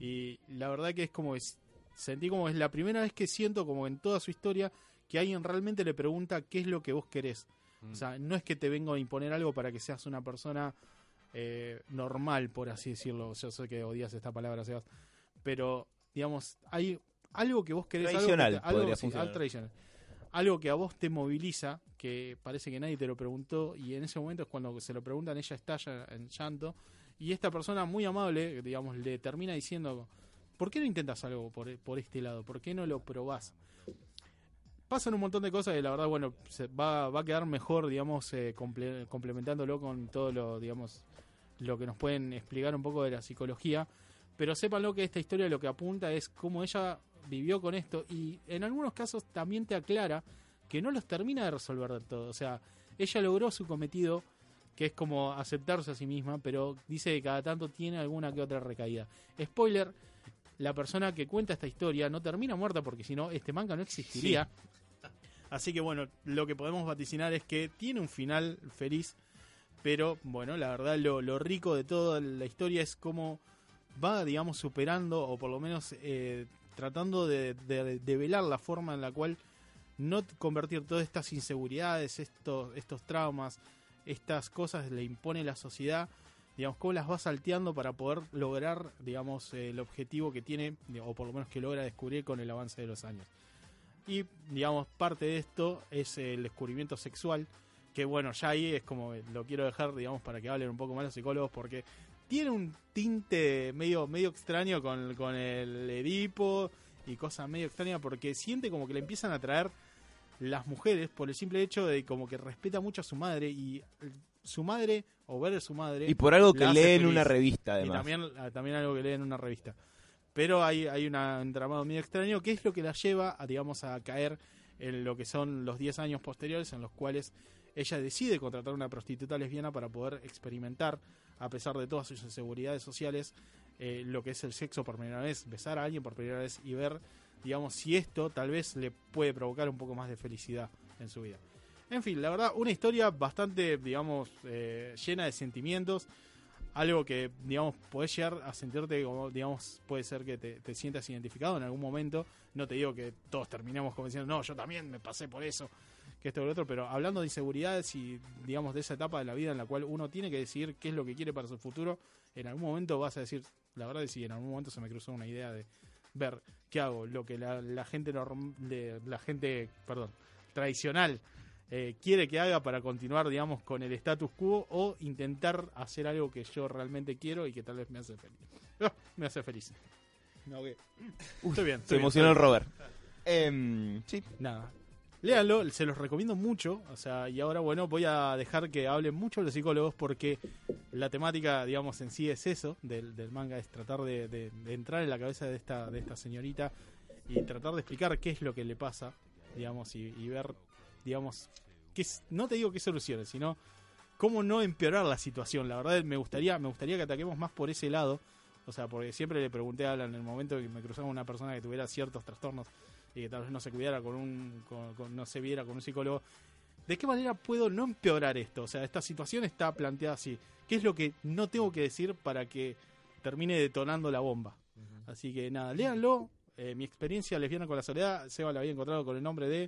Y la verdad que es como es, sentí como es la primera vez que siento como en toda su historia que alguien realmente le pregunta qué es lo que vos querés. Mm. O sea, no es que te vengo a imponer algo para que seas una persona eh, normal, por así decirlo. Yo sé que odias esta palabra, Sebas. Pero, digamos, hay algo que vos querés. algo que te- algo, sí, tradicional. Algo que a vos te moviliza, que parece que nadie te lo preguntó, y en ese momento es cuando se lo preguntan, ella estalla en llanto. Y esta persona muy amable, digamos, le termina diciendo, ¿por qué no intentas algo por, por este lado? ¿Por qué no lo probás? Pasan un montón de cosas y la verdad, bueno, se va, va a quedar mejor, digamos, eh, comple- complementándolo con todo lo, digamos, lo que nos pueden explicar un poco de la psicología. Pero sépanlo que esta historia lo que apunta es cómo ella vivió con esto y en algunos casos también te aclara que no los termina de resolver del todo. O sea, ella logró su cometido, que es como aceptarse a sí misma, pero dice que cada tanto tiene alguna que otra recaída. Spoiler, la persona que cuenta esta historia no termina muerta porque si no, este manga no existiría. Así que bueno, lo que podemos vaticinar es que tiene un final feliz, pero bueno, la verdad lo, rico de toda la historia es cómo va, digamos, superando o por lo menos eh, tratando de, de, velar la forma en la cual no convertir todas estas inseguridades, estos, estos traumas, estas cosas le impone la sociedad, digamos, cómo las va salteando para poder lograr, digamos, eh, el objetivo que tiene, o por lo menos que logra descubrir con el avance de los años. Y, digamos, parte de esto es el descubrimiento sexual, que bueno, ya ahí es como, eh, lo quiero dejar, digamos, para que hablen un poco más los psicólogos, porque tiene un tinte medio, medio extraño con, con el Edipo y cosas medio extrañas, porque siente como que le empiezan a traer las mujeres por el simple hecho de como que respeta mucho a su madre y eh, su madre o ver a su madre Y por algo que lee en una revista, y además. también, ah, también algo que lee en una revista. Pero hay, hay una- un entramado medio extraño que es lo que la lleva a, digamos, a caer en lo que son los 10 años posteriores en los cuales ella decide contratar una prostituta lesbiana para poder experimentar, a pesar de todas sus inseguridades sociales, eh, lo que es el sexo por primera vez, besar a alguien por primera vez y ver, digamos, si esto tal vez le puede provocar un poco más de felicidad en su vida. En fin, la verdad, una historia bastante, digamos, eh, llena de sentimientos. Algo que, digamos, podés llegar a sentirte como, digamos, puede ser que te, te sientas identificado en algún momento. No te digo que todos terminemos como diciendo, no, yo también me pasé por eso, que esto o lo otro, pero hablando de inseguridades y, digamos, de esa etapa de la vida en la cual uno tiene que decidir qué es lo que quiere para su futuro, en algún momento vas a decir, la verdad es que en algún momento se me cruzó una idea de ver qué hago, lo que la, la gente norm- de- la gente, perdón, tradicional eh, quiere que haga para continuar, digamos, con el status quo o intentar hacer algo que yo realmente quiero y que tal vez me hace feliz. Ah, me hace feliz. No, que- estoy bien. Se estoy bien, emocionó el Robert. Em, sí. Nada. Léanlo, se los recomiendo mucho. O sea, y ahora, bueno, voy a dejar que hablen mucho los psicólogos porque la temática, digamos, en sí es eso del, del manga, es tratar de, entrar en la cabeza de esta, de esta señorita y tratar de explicar qué es lo que le pasa, digamos, y, ver, digamos, qué es- no te digo qué soluciones, sino cómo no empeorar la situación. La verdad, me gustaría, me gustaría que ataquemos más por ese lado. O sea, porque siempre le pregunté a Alan en el momento que me cruzaba una persona que tuviera ciertos trastornos y que tal vez no se cuidara con un, con- con- no se viera con un psicólogo. ¿De qué manera puedo no empeorar esto? O sea, esta situación está planteada así. ¿Qué es lo que no tengo que decir para que termine detonando la bomba? Así que nada, léanlo. Eh, mi experiencia lesbiana con la soledad, Seba la había encontrado con el nombre de...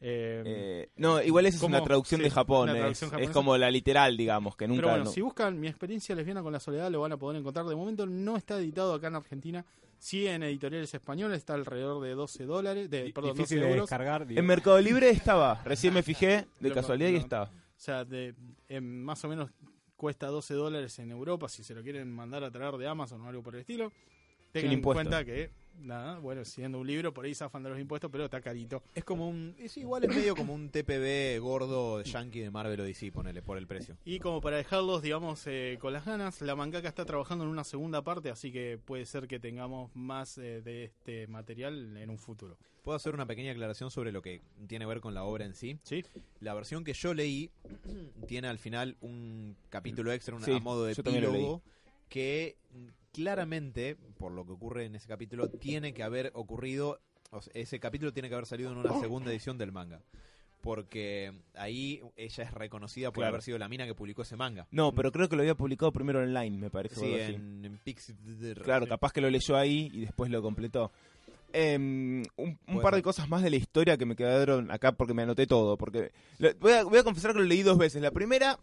eh, Eh, no, igual esa es una traducción Sí, de Japón. es- como la literal, digamos, que nunca. Pero bueno, no- si buscan mi experiencia lesbiana con la soledad, lo van a poder encontrar. De momento no está editado acá en Argentina. Sí en editoriales españolas, está alrededor de 12 dólares, de, perdón, 12 Difícil de euros. descargar. digo. En Mercado Libre estaba. Recién me fijé, de Lo- casualidad, y estaba. O sea, de, más o menos cuesta 12 dólares en Europa si se lo quieren mandar a traer de Amazon o algo por el estilo. tengan en cuenta que, nada, bueno, siendo un libro, por ahí zafan de los impuestos, pero está carito. Es como un. Es igual, es medio como un TPB gordo yankee de Marvel o DC, ponele, por el precio. Y como para dejarlos, digamos, eh, con las ganas, la mangaka está trabajando en una segunda parte, así que puede ser que tengamos más eh, de este material en un futuro. ¿Puedo hacer una pequeña aclaración sobre lo que tiene que ver con la obra en sí? ¿Sí? La versión que yo leí tiene al final un capítulo extra, un Sí, a modo de epílogo, que mm, claramente, por lo que ocurre en ese capítulo, tiene que haber ocurrido, o sea, ese capítulo tiene que haber salido en una segunda edición del manga. Porque ahí ella es reconocida por Claro. haber sido la mina que publicó ese manga. No, pero creo que lo había publicado primero online, me parece. Sí, en, en Pix- Claro, capaz que lo leyó ahí y después lo completó. Em, un par de cosas más de la historia que me quedaron acá porque me anoté todo. Porque lo- voy, a, voy a confesar que lo leí dos veces. La primera,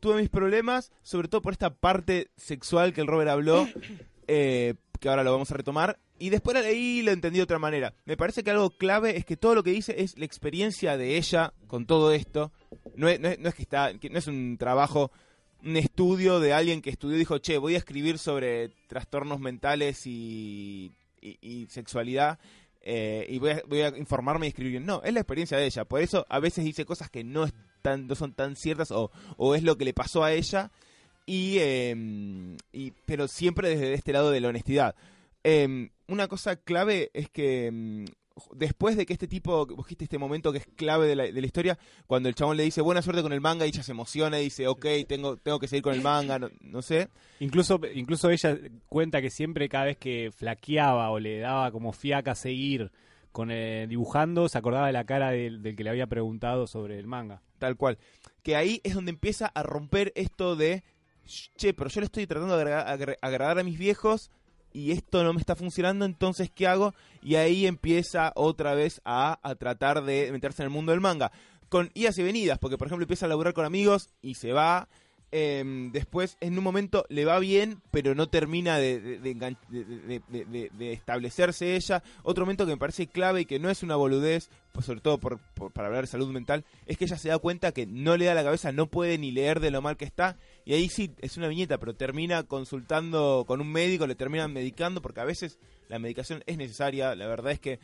tuve mis problemas, sobre todo por esta parte sexual que el Robert habló, eh, que ahora lo vamos a retomar. Y después la leí y lo entendí de otra manera. Me parece que algo clave es que todo lo que dice es la experiencia de ella con todo esto. No es, no es- no es que está, no es un trabajo un estudio de alguien que estudió y dijo, che, voy a escribir sobre trastornos mentales y, y- y sexualidad eh, y voy a, voy a informarme y escribir. No, es la experiencia de ella. Por eso a veces dice cosas que no, están, no son tan ciertas o, o es lo que le pasó a ella, y, y pero siempre desde este lado de la honestidad. Eh, una cosa clave es que mm, después de que este tipo, vos dijiste este momento que es clave de la, de la historia, cuando el chabón le dice buena suerte con el manga y ella se emociona y dice, ok, tengo, tengo que seguir con el manga, no, no sé. Incluso, incluso ella cuenta que siempre cada vez que flaqueaba o le daba como fiaca seguir con eh, dibujando, se acordaba de la cara del, que le había preguntado sobre el manga. Tal cual. Que ahí es donde empieza a romper esto de, che, pero yo le estoy tratando de agradar a mis viejos y esto no me está funcionando, entonces ¿qué hago? Y ahí empieza otra vez a, a tratar de meterse en el mundo del manga. Con idas y venidas, porque por ejemplo empieza a laburar con amigos y se va. Em, después, en un momento le va bien, pero no termina de- de establecerse ella. Otro momento que me parece clave y que no es una boludez, pues sobre todo por- por- para hablar de salud mental, es que ella se da cuenta que no le da la cabeza, no puede ni leer de lo mal que está. Y ahí sí, es una viñeta, pero termina consultando con un médico, le terminan medicando, porque a veces la medicación es necesaria. La verdad es que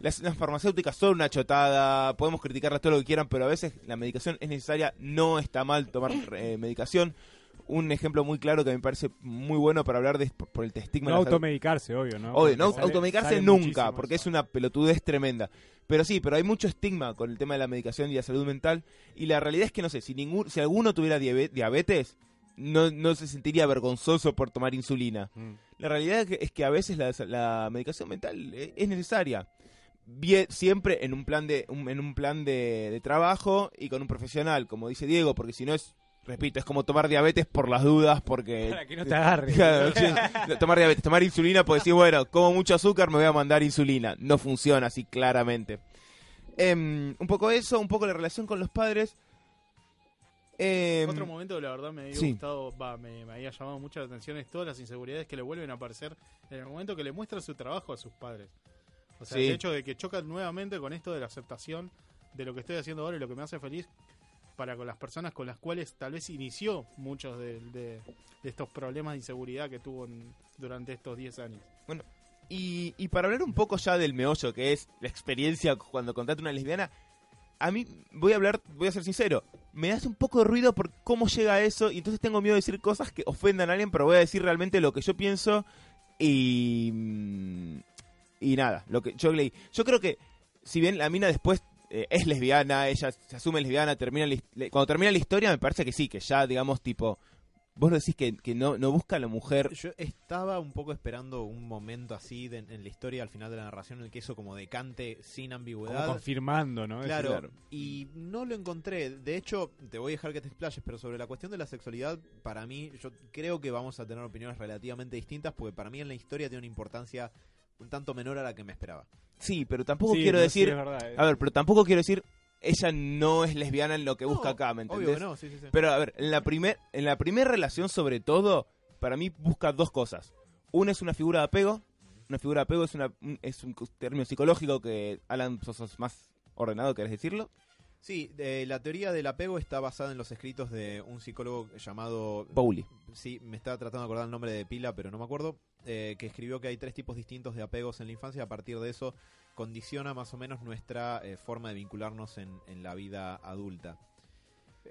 las, las farmacéuticas son una chotada, podemos criticarlas todo lo que quieran, pero a veces la medicación es necesaria, no está mal tomar eh, medicación. Un ejemplo muy claro que me parece muy bueno para hablar de por, por el estigma No de automedicarse, obvio, ¿no? Obvio, no sale- automedicarse sale nunca, porque eso. es una pelotudez tremenda. Pero sí, pero hay mucho estigma con el tema de la medicación y la salud mental. Y la realidad es que, no sé, si, ningún, si alguno tuviera diabe- diabetes, no, no se sentiría vergonzoso por tomar insulina. Mm. La realidad es que, a veces la, la medicación mental e- es necesaria. Bien, siempre en un plan de un- en un plan de, de trabajo y con un profesional, como dice Diego, porque si no es, repito, es como tomar diabetes por las dudas, porque Para que no te agarre. Claro, tomar diabetes, tomar insulina, pues decir, bueno, como mucho azúcar, me voy a mandar insulina. No funciona así claramente. Em, un poco eso, un poco la relación con los padres. Em, Otro momento que la verdad me había sí. gustado, va, me, me había llamado mucho la atención es todas las inseguridades que le vuelven a aparecer en el momento que le muestra su trabajo a sus padres. O sea, Sí. el hecho de que chocan nuevamente con esto de la aceptación de lo que estoy haciendo ahora y lo que me hace feliz para con las personas con las cuales tal vez inició muchos de, de- de estos problemas de inseguridad que tuvo en- durante estos 10 años. y, y para hablar un poco ya del meollo, que es la experiencia cuando contrata una lesbiana, a mí, voy a hablar, voy a ser sincero, me hace un poco de ruido por cómo llega a eso, y entonces tengo miedo de decir cosas que ofendan a alguien, pero voy a decir realmente lo que yo pienso y... Y nada, lo que yo leí. Yo creo que, si bien la mina después eh, es lesbiana, ella se asume lesbiana, termina la cuando termina la historia me parece que sí, que ya, digamos, tipo... Vos decís que, que no, no busca a la mujer Yo estaba un poco esperando un momento así de- en la historia, al final de la narración, en el que eso como decante sin Como ambigüedad. confirmando, ¿no? Claro, claro. y no lo encontré. De hecho, te voy a dejar que te explayes, pero sobre la cuestión de la sexualidad, para mí, yo creo que vamos a tener opiniones relativamente distintas, porque para mí en la historia tiene una importancia un tanto menor a la que me esperaba. Sí, pero tampoco Sí, quiero no, sí, decir. es verdad, eh. a ver, pero tampoco quiero decir. Ella no es lesbiana en lo que busca No, acá, ¿me entendés? Obvio que no, sí, sí, sí. Pero a ver, en la primer, en la primera relación, sobre todo, para mí busca dos cosas. Una es una figura de apego. Una figura de apego es una un- es un término psicológico que Alan sos, sos más ordenado, querés decirlo. Sí, la teoría del apego está basada en los escritos de un psicólogo llamado... Pauli. Sí, me estaba tratando de acordar el nombre de pila, pero no me acuerdo. Eh, que escribió que hay tres tipos distintos de apegos en la infancia. A partir de eso, condiciona más o menos nuestra eh, forma de vincularnos en, en la vida adulta.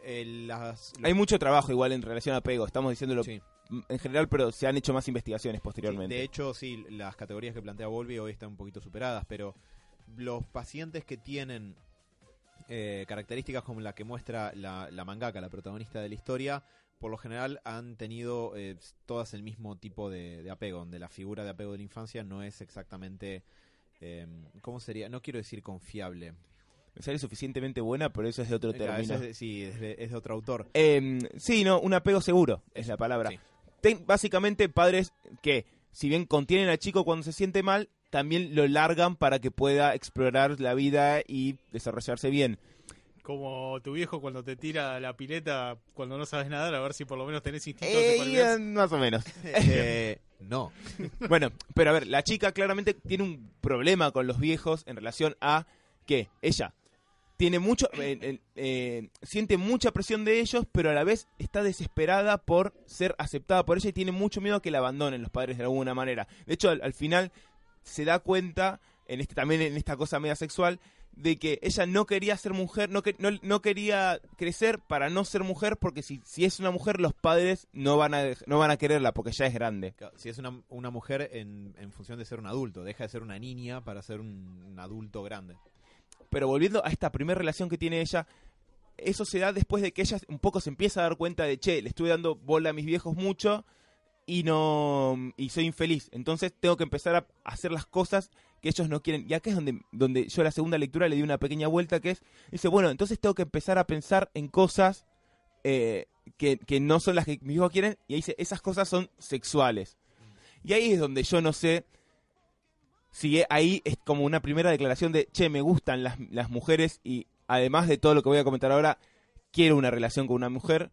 Las- Hay mucho trabajo igual en relación a apego, estamos diciéndolo Sí. en general, pero se han hecho más investigaciones Sí, posteriormente. de hecho, sí, las categorías que plantea Volvi hoy están un poquito superadas, pero los pacientes que tienen eh, características como la que muestra la, la mangaka, la protagonista de la historia, por lo general han tenido eh, todas el mismo tipo de, de apego, donde la figura de apego de la infancia no es exactamente, eh, ¿cómo sería? No quiero decir confiable. Me sale suficientemente buena, pero eso es de otro término. es de- sí, es de, es de otro autor. Eh, sí, no, un apego seguro es la palabra. Sí. Ten- básicamente padres que, si bien contienen al chico cuando se siente mal, también lo largan para que pueda explorar la vida y desarrollarse bien. Como tu viejo cuando te tira la pileta cuando no sabes nadar, a ver si por lo menos tenés instinto de Eh, supervivencia. más o menos. Eh, no. Bueno, pero a ver, la chica claramente tiene un problema con los viejos en relación a que ella tiene mucho, eh, eh, eh, siente mucha presión de ellos, pero a la vez está desesperada por ser aceptada por ella y tiene mucho miedo a que la abandonen los padres de alguna manera. De hecho, al, al final se da cuenta, en este, también en esta cosa media sexual, de que ella no quería ser mujer, no, que- no, no quería crecer para no ser mujer, porque si, si es una mujer, los padres no van a, no van a quererla porque ya es grande. Si es una, una mujer en, en función de ser un adulto, deja de ser una niña para ser un, un adulto grande. Pero volviendo a esta primera relación que tiene ella, eso se da después de que ella un poco se empieza a dar cuenta de, che, le estuve dando bola a mis viejos mucho y no y soy infeliz. Entonces tengo que empezar a hacer las cosas que ellos no quieren. Y acá es donde, donde yo a la segunda lectura le di una pequeña vuelta que es, dice, bueno, entonces tengo que empezar a pensar en cosas eh, que, que no son las que mis hijos quieren. Y ahí dice, esas cosas son sexuales. Y ahí es donde yo no sé si ahí es como una primera declaración de, che, me gustan las, las mujeres y además de todo lo que voy a comentar ahora, quiero una relación con una mujer,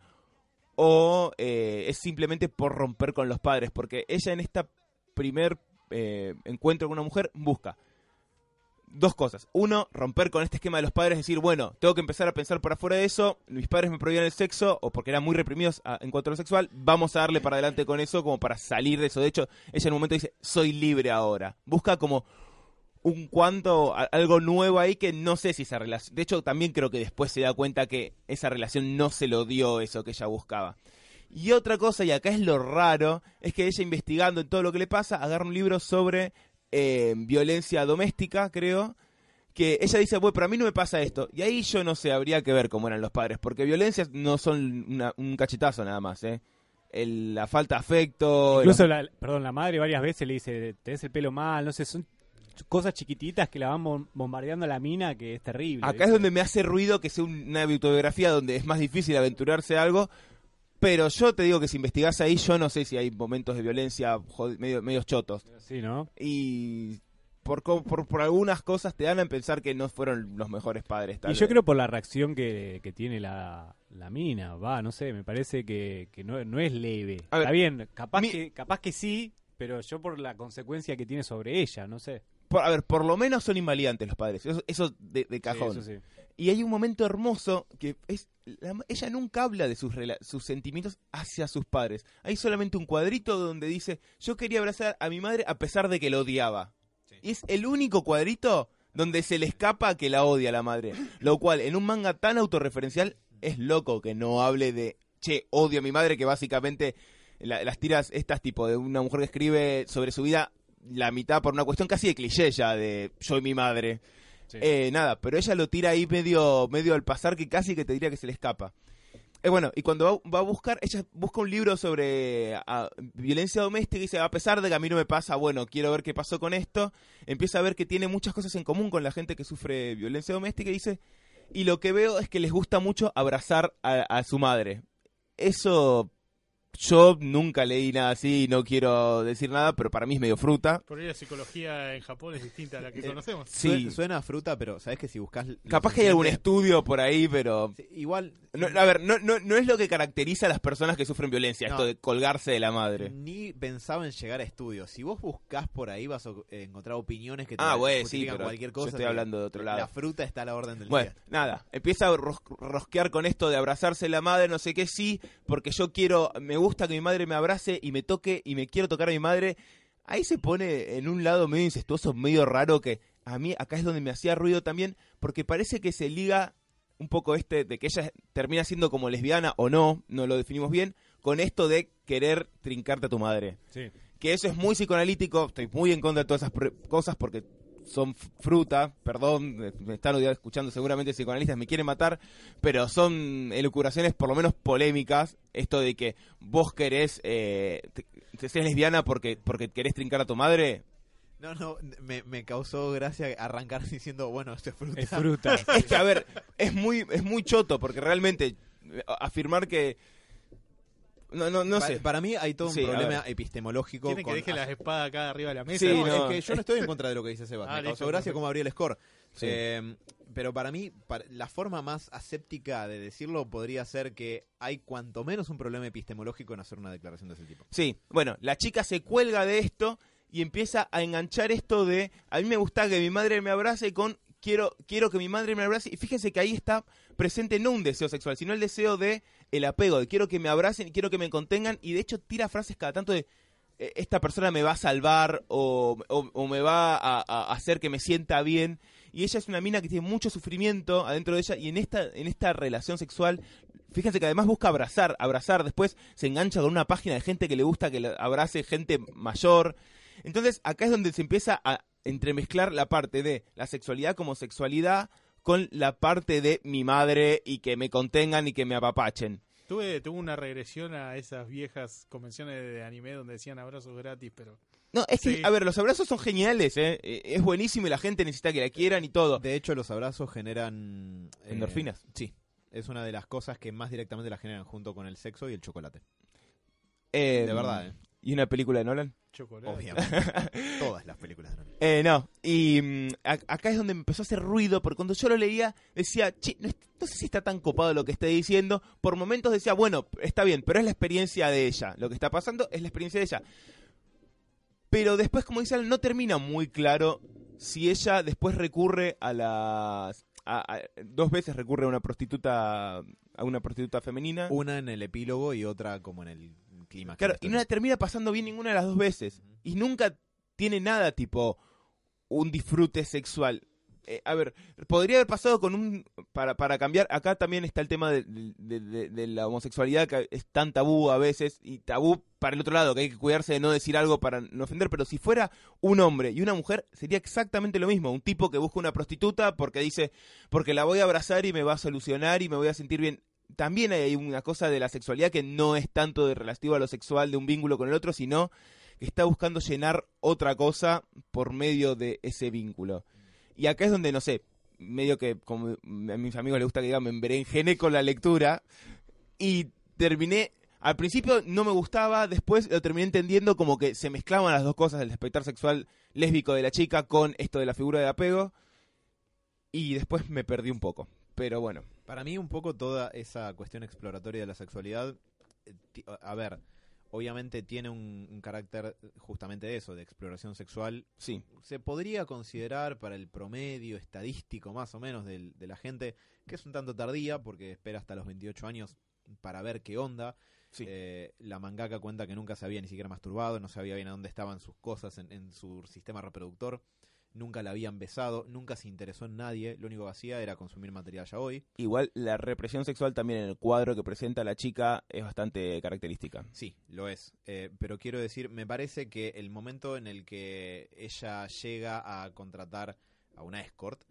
o eh, es simplemente por romper con los padres, porque ella en esta primer eh, encuentro con una mujer busca dos cosas. Uno, romper con este esquema de los padres, decir, bueno, tengo que empezar a pensar por afuera de eso, mis padres me prohibían el sexo, o porque eran muy reprimidos a- en cuanto a lo sexual, vamos a darle para adelante con eso como para salir de eso. De hecho, ella en un momento dice, soy libre ahora. Busca como un cuanto, algo nuevo ahí que no sé si esa relación... De hecho, también creo que después se da cuenta que esa relación no se lo dio eso que ella buscaba. Y otra cosa, y acá es lo raro, es que ella investigando en todo lo que le pasa, agarra un libro sobre eh, violencia doméstica, creo, que ella dice, bueno, pero a mí no me pasa esto. Y ahí yo no sé, habría que ver cómo eran los padres, porque violencias no son una- un cachetazo nada más, ¿eh? El- la falta de afecto... Incluso, la, perdón, la madre varias veces le dice, tenés el pelo mal, no sé, son cosas chiquititas que la van bom- bombardeando a la mina que es terrible. Acá es donde me hace ruido que sea una autobiografía donde es más difícil aventurarse a algo. Pero yo te digo que si investigás ahí, yo no sé si hay momentos de violencia medio, medios chotos. Sí, ¿no? Y por, por, por algunas cosas te dan a pensar que no fueron los mejores padres. tal Y yo vez. creo por la reacción que, que tiene la, la mina, va, no sé, me parece que, que no, no es leve. Ver, Está bien, capaz, mi- que, capaz que sí, pero yo por la consecuencia que tiene sobre ella, no sé. Por- a ver, por lo menos son invalidantes los padres. Eso, eso de, de cajón. Sí, eso sí. Y hay un momento hermoso que es. la- ella nunca habla de sus, rela- sus sentimientos hacia sus padres. Hay solamente un cuadrito donde dice: Yo quería abrazar a mi madre a pesar de que la odiaba. Y es el único cuadrito donde se le escapa que la odia a la madre. Lo cual, en un manga tan autorreferencial, es loco que no hable de. Che, odio a mi madre, que básicamente la- las tiras estas tipo de una mujer que escribe sobre su vida la mitad por una cuestión casi de cliché ya de yo y mi madre. Eh, nada, pero ella lo tira ahí medio, medio al pasar que casi que te diría que se le escapa. Eh, bueno, y cuando va, a buscar, ella busca un libro sobre ah, violencia doméstica y dice, a pesar de que a mí no me pasa, bueno, quiero ver qué pasó con esto, empieza a ver que tiene muchas cosas en común con la gente que sufre violencia doméstica y dice, y lo que veo es que les gusta mucho abrazar a su madre. Eso Yo nunca leí nada así, no quiero decir nada, pero para mí es medio fruta. Por ahí la psicología en Japón es distinta a la que Eh, conocemos. Sí. Sue- Suena a fruta, pero sabes que si buscas. lo Capaz que hay algún estudio por ahí, pero... Sí, Igual. No, a ver, no, no, no es lo que caracteriza a las personas que sufren violencia, No. esto de colgarse de la madre. Ni pensaba en llegar a estudios. Si vos buscás por ahí, vas a eh, encontrar opiniones que te Ah, güey, sí, pero cualquier yo cosa. estoy que hablando de otro lado. La fruta está a la orden del Bueno, día. nada, empieza a ros- rosquear con esto de abrazarse la madre, no sé qué, sí, porque yo quiero, me gusta que mi madre me abrace y me toque y me quiero tocar a mi madre. Ahí se pone en un lado medio incestuoso, medio raro, que a mí acá es donde me hacía ruido también, porque parece que se liga un poco este de que ella termina siendo como lesbiana o no, no lo definimos bien, con esto de querer trincarte a tu madre. Sí. Que eso es muy psicoanalítico, estoy muy en contra de todas esas cosas porque son fruta, perdón, me- están escuchando seguramente psicoanalistas, me quieren matar, pero son elucubraciones por lo menos polémicas, esto de que vos querés, eh, te, te seas lesbiana porque, porque querés trincar a tu madre, No, no, me, me causó gracia arrancar diciendo, bueno, esto es fruta. Es fruta. es que a ver, es muy, es muy choto porque realmente eh, afirmar que... No, no, no Pa- sé. Para mí hay todo un Sí, problema epistemológico. Tienen que con- deje las espadas acá arriba de la mesa. Sí, No, no. es que yo no estoy en contra de lo que dice Sebas. Ah, me causó gracia como abrí el score. Sí. Eh, pero para mí, para- la forma más aséptica de decirlo podría ser que hay cuanto menos un problema epistemológico en hacer una declaración de ese tipo. Sí, bueno, la chica se cuelga de esto y empieza a enganchar esto de a mí me gusta que mi madre me abrace con quiero quiero que mi madre me abrace y fíjense que ahí está presente no un deseo sexual, sino el deseo de el apego, de quiero que me abracen y quiero que me contengan y de hecho tira frases cada tanto de "Eh, esta persona me va a salvar o, o- me va a, hacer que me sienta bien y ella es una mina que tiene mucho sufrimiento adentro de ella y en esta en esta relación sexual Fíjense que además busca abrazar, abrazar, después se engancha con una página de gente que le gusta que abrace gente mayor. Entonces acá es donde se empieza a entremezclar la parte de la sexualidad como sexualidad con la parte de mi madre y que me contengan y que me apapachen. Tuve, tuve una regresión a esas viejas convenciones de anime donde decían abrazos gratis, pero No, es que, Sí. a ver, los abrazos son geniales, ¿eh? Eh, Es buenísimo y la gente necesita que la quieran y todo. De hecho, los abrazos generan... eh, Endorfinas. sí. Es una de las cosas que más directamente la generan junto con el sexo y el chocolate. Eh, De verdad, ¿eh? ¿Y una película de Nolan? chocolate. Obviamente. Todas las películas de Nolan. Eh, no, y mm, a- acá es donde me empezó a hacer ruido, porque cuando yo lo leía decía, che, no, es- no sé si está tan copado lo que está diciendo. Por momentos decía, bueno, está bien, pero es la experiencia de ella. Lo que está pasando es la experiencia de ella. Pero después, como dice, Alan, no termina muy claro si ella después recurre a las... a- a- dos veces recurre a una prostituta a una prostituta femenina. Una en el epílogo y otra como en el Claro, y no la termina pasando bien ninguna de las dos veces. Y nunca tiene nada tipo un disfrute sexual. Eh, a ver, podría haber pasado con un... Para, para cambiar, acá también está el tema de, de- de- de la homosexualidad que es tan tabú a veces y tabú para el otro lado, que hay que cuidarse de no decir algo para no ofender, pero si fuera un hombre y una mujer sería exactamente lo mismo, un tipo que busca una prostituta porque dice, porque la voy a abrazar y me va a solucionar y me voy a sentir bien. También hay una cosa de la sexualidad que no es tanto de relativo a lo sexual de un vínculo con el otro, sino que está buscando llenar otra cosa por medio de ese vínculo. Y acá es donde, no sé, medio que como a mis amigos les gusta que digan, me berenjené con la lectura y terminé, al principio no me gustaba, después lo terminé entendiendo como que se mezclaban las dos cosas, el despertar sexual lésbico de la chica con esto de la figura de apego y después me perdí un poco. Pero bueno, Para mí un poco toda esa cuestión exploratoria de la sexualidad, eh, a ver, obviamente tiene un, un carácter justamente de eso, de exploración sexual. sí, Se podría considerar para el promedio estadístico más o menos del- de la gente, que es un tanto tardía porque espera hasta los 28 años para ver qué onda. sí. Eh, la mangaka cuenta que nunca se había ni siquiera masturbado, no sabía bien a dónde estaban sus cosas en, en su sistema reproductor, nunca la habían besado, nunca se interesó en nadie, lo único que hacía era consumir material ya hoy. Igual la represión sexual también en el cuadro que presenta la chica es bastante característica. Sí, lo es. Eh, pero quiero decir, me parece que el momento en el que ella llega a contratar a una escort,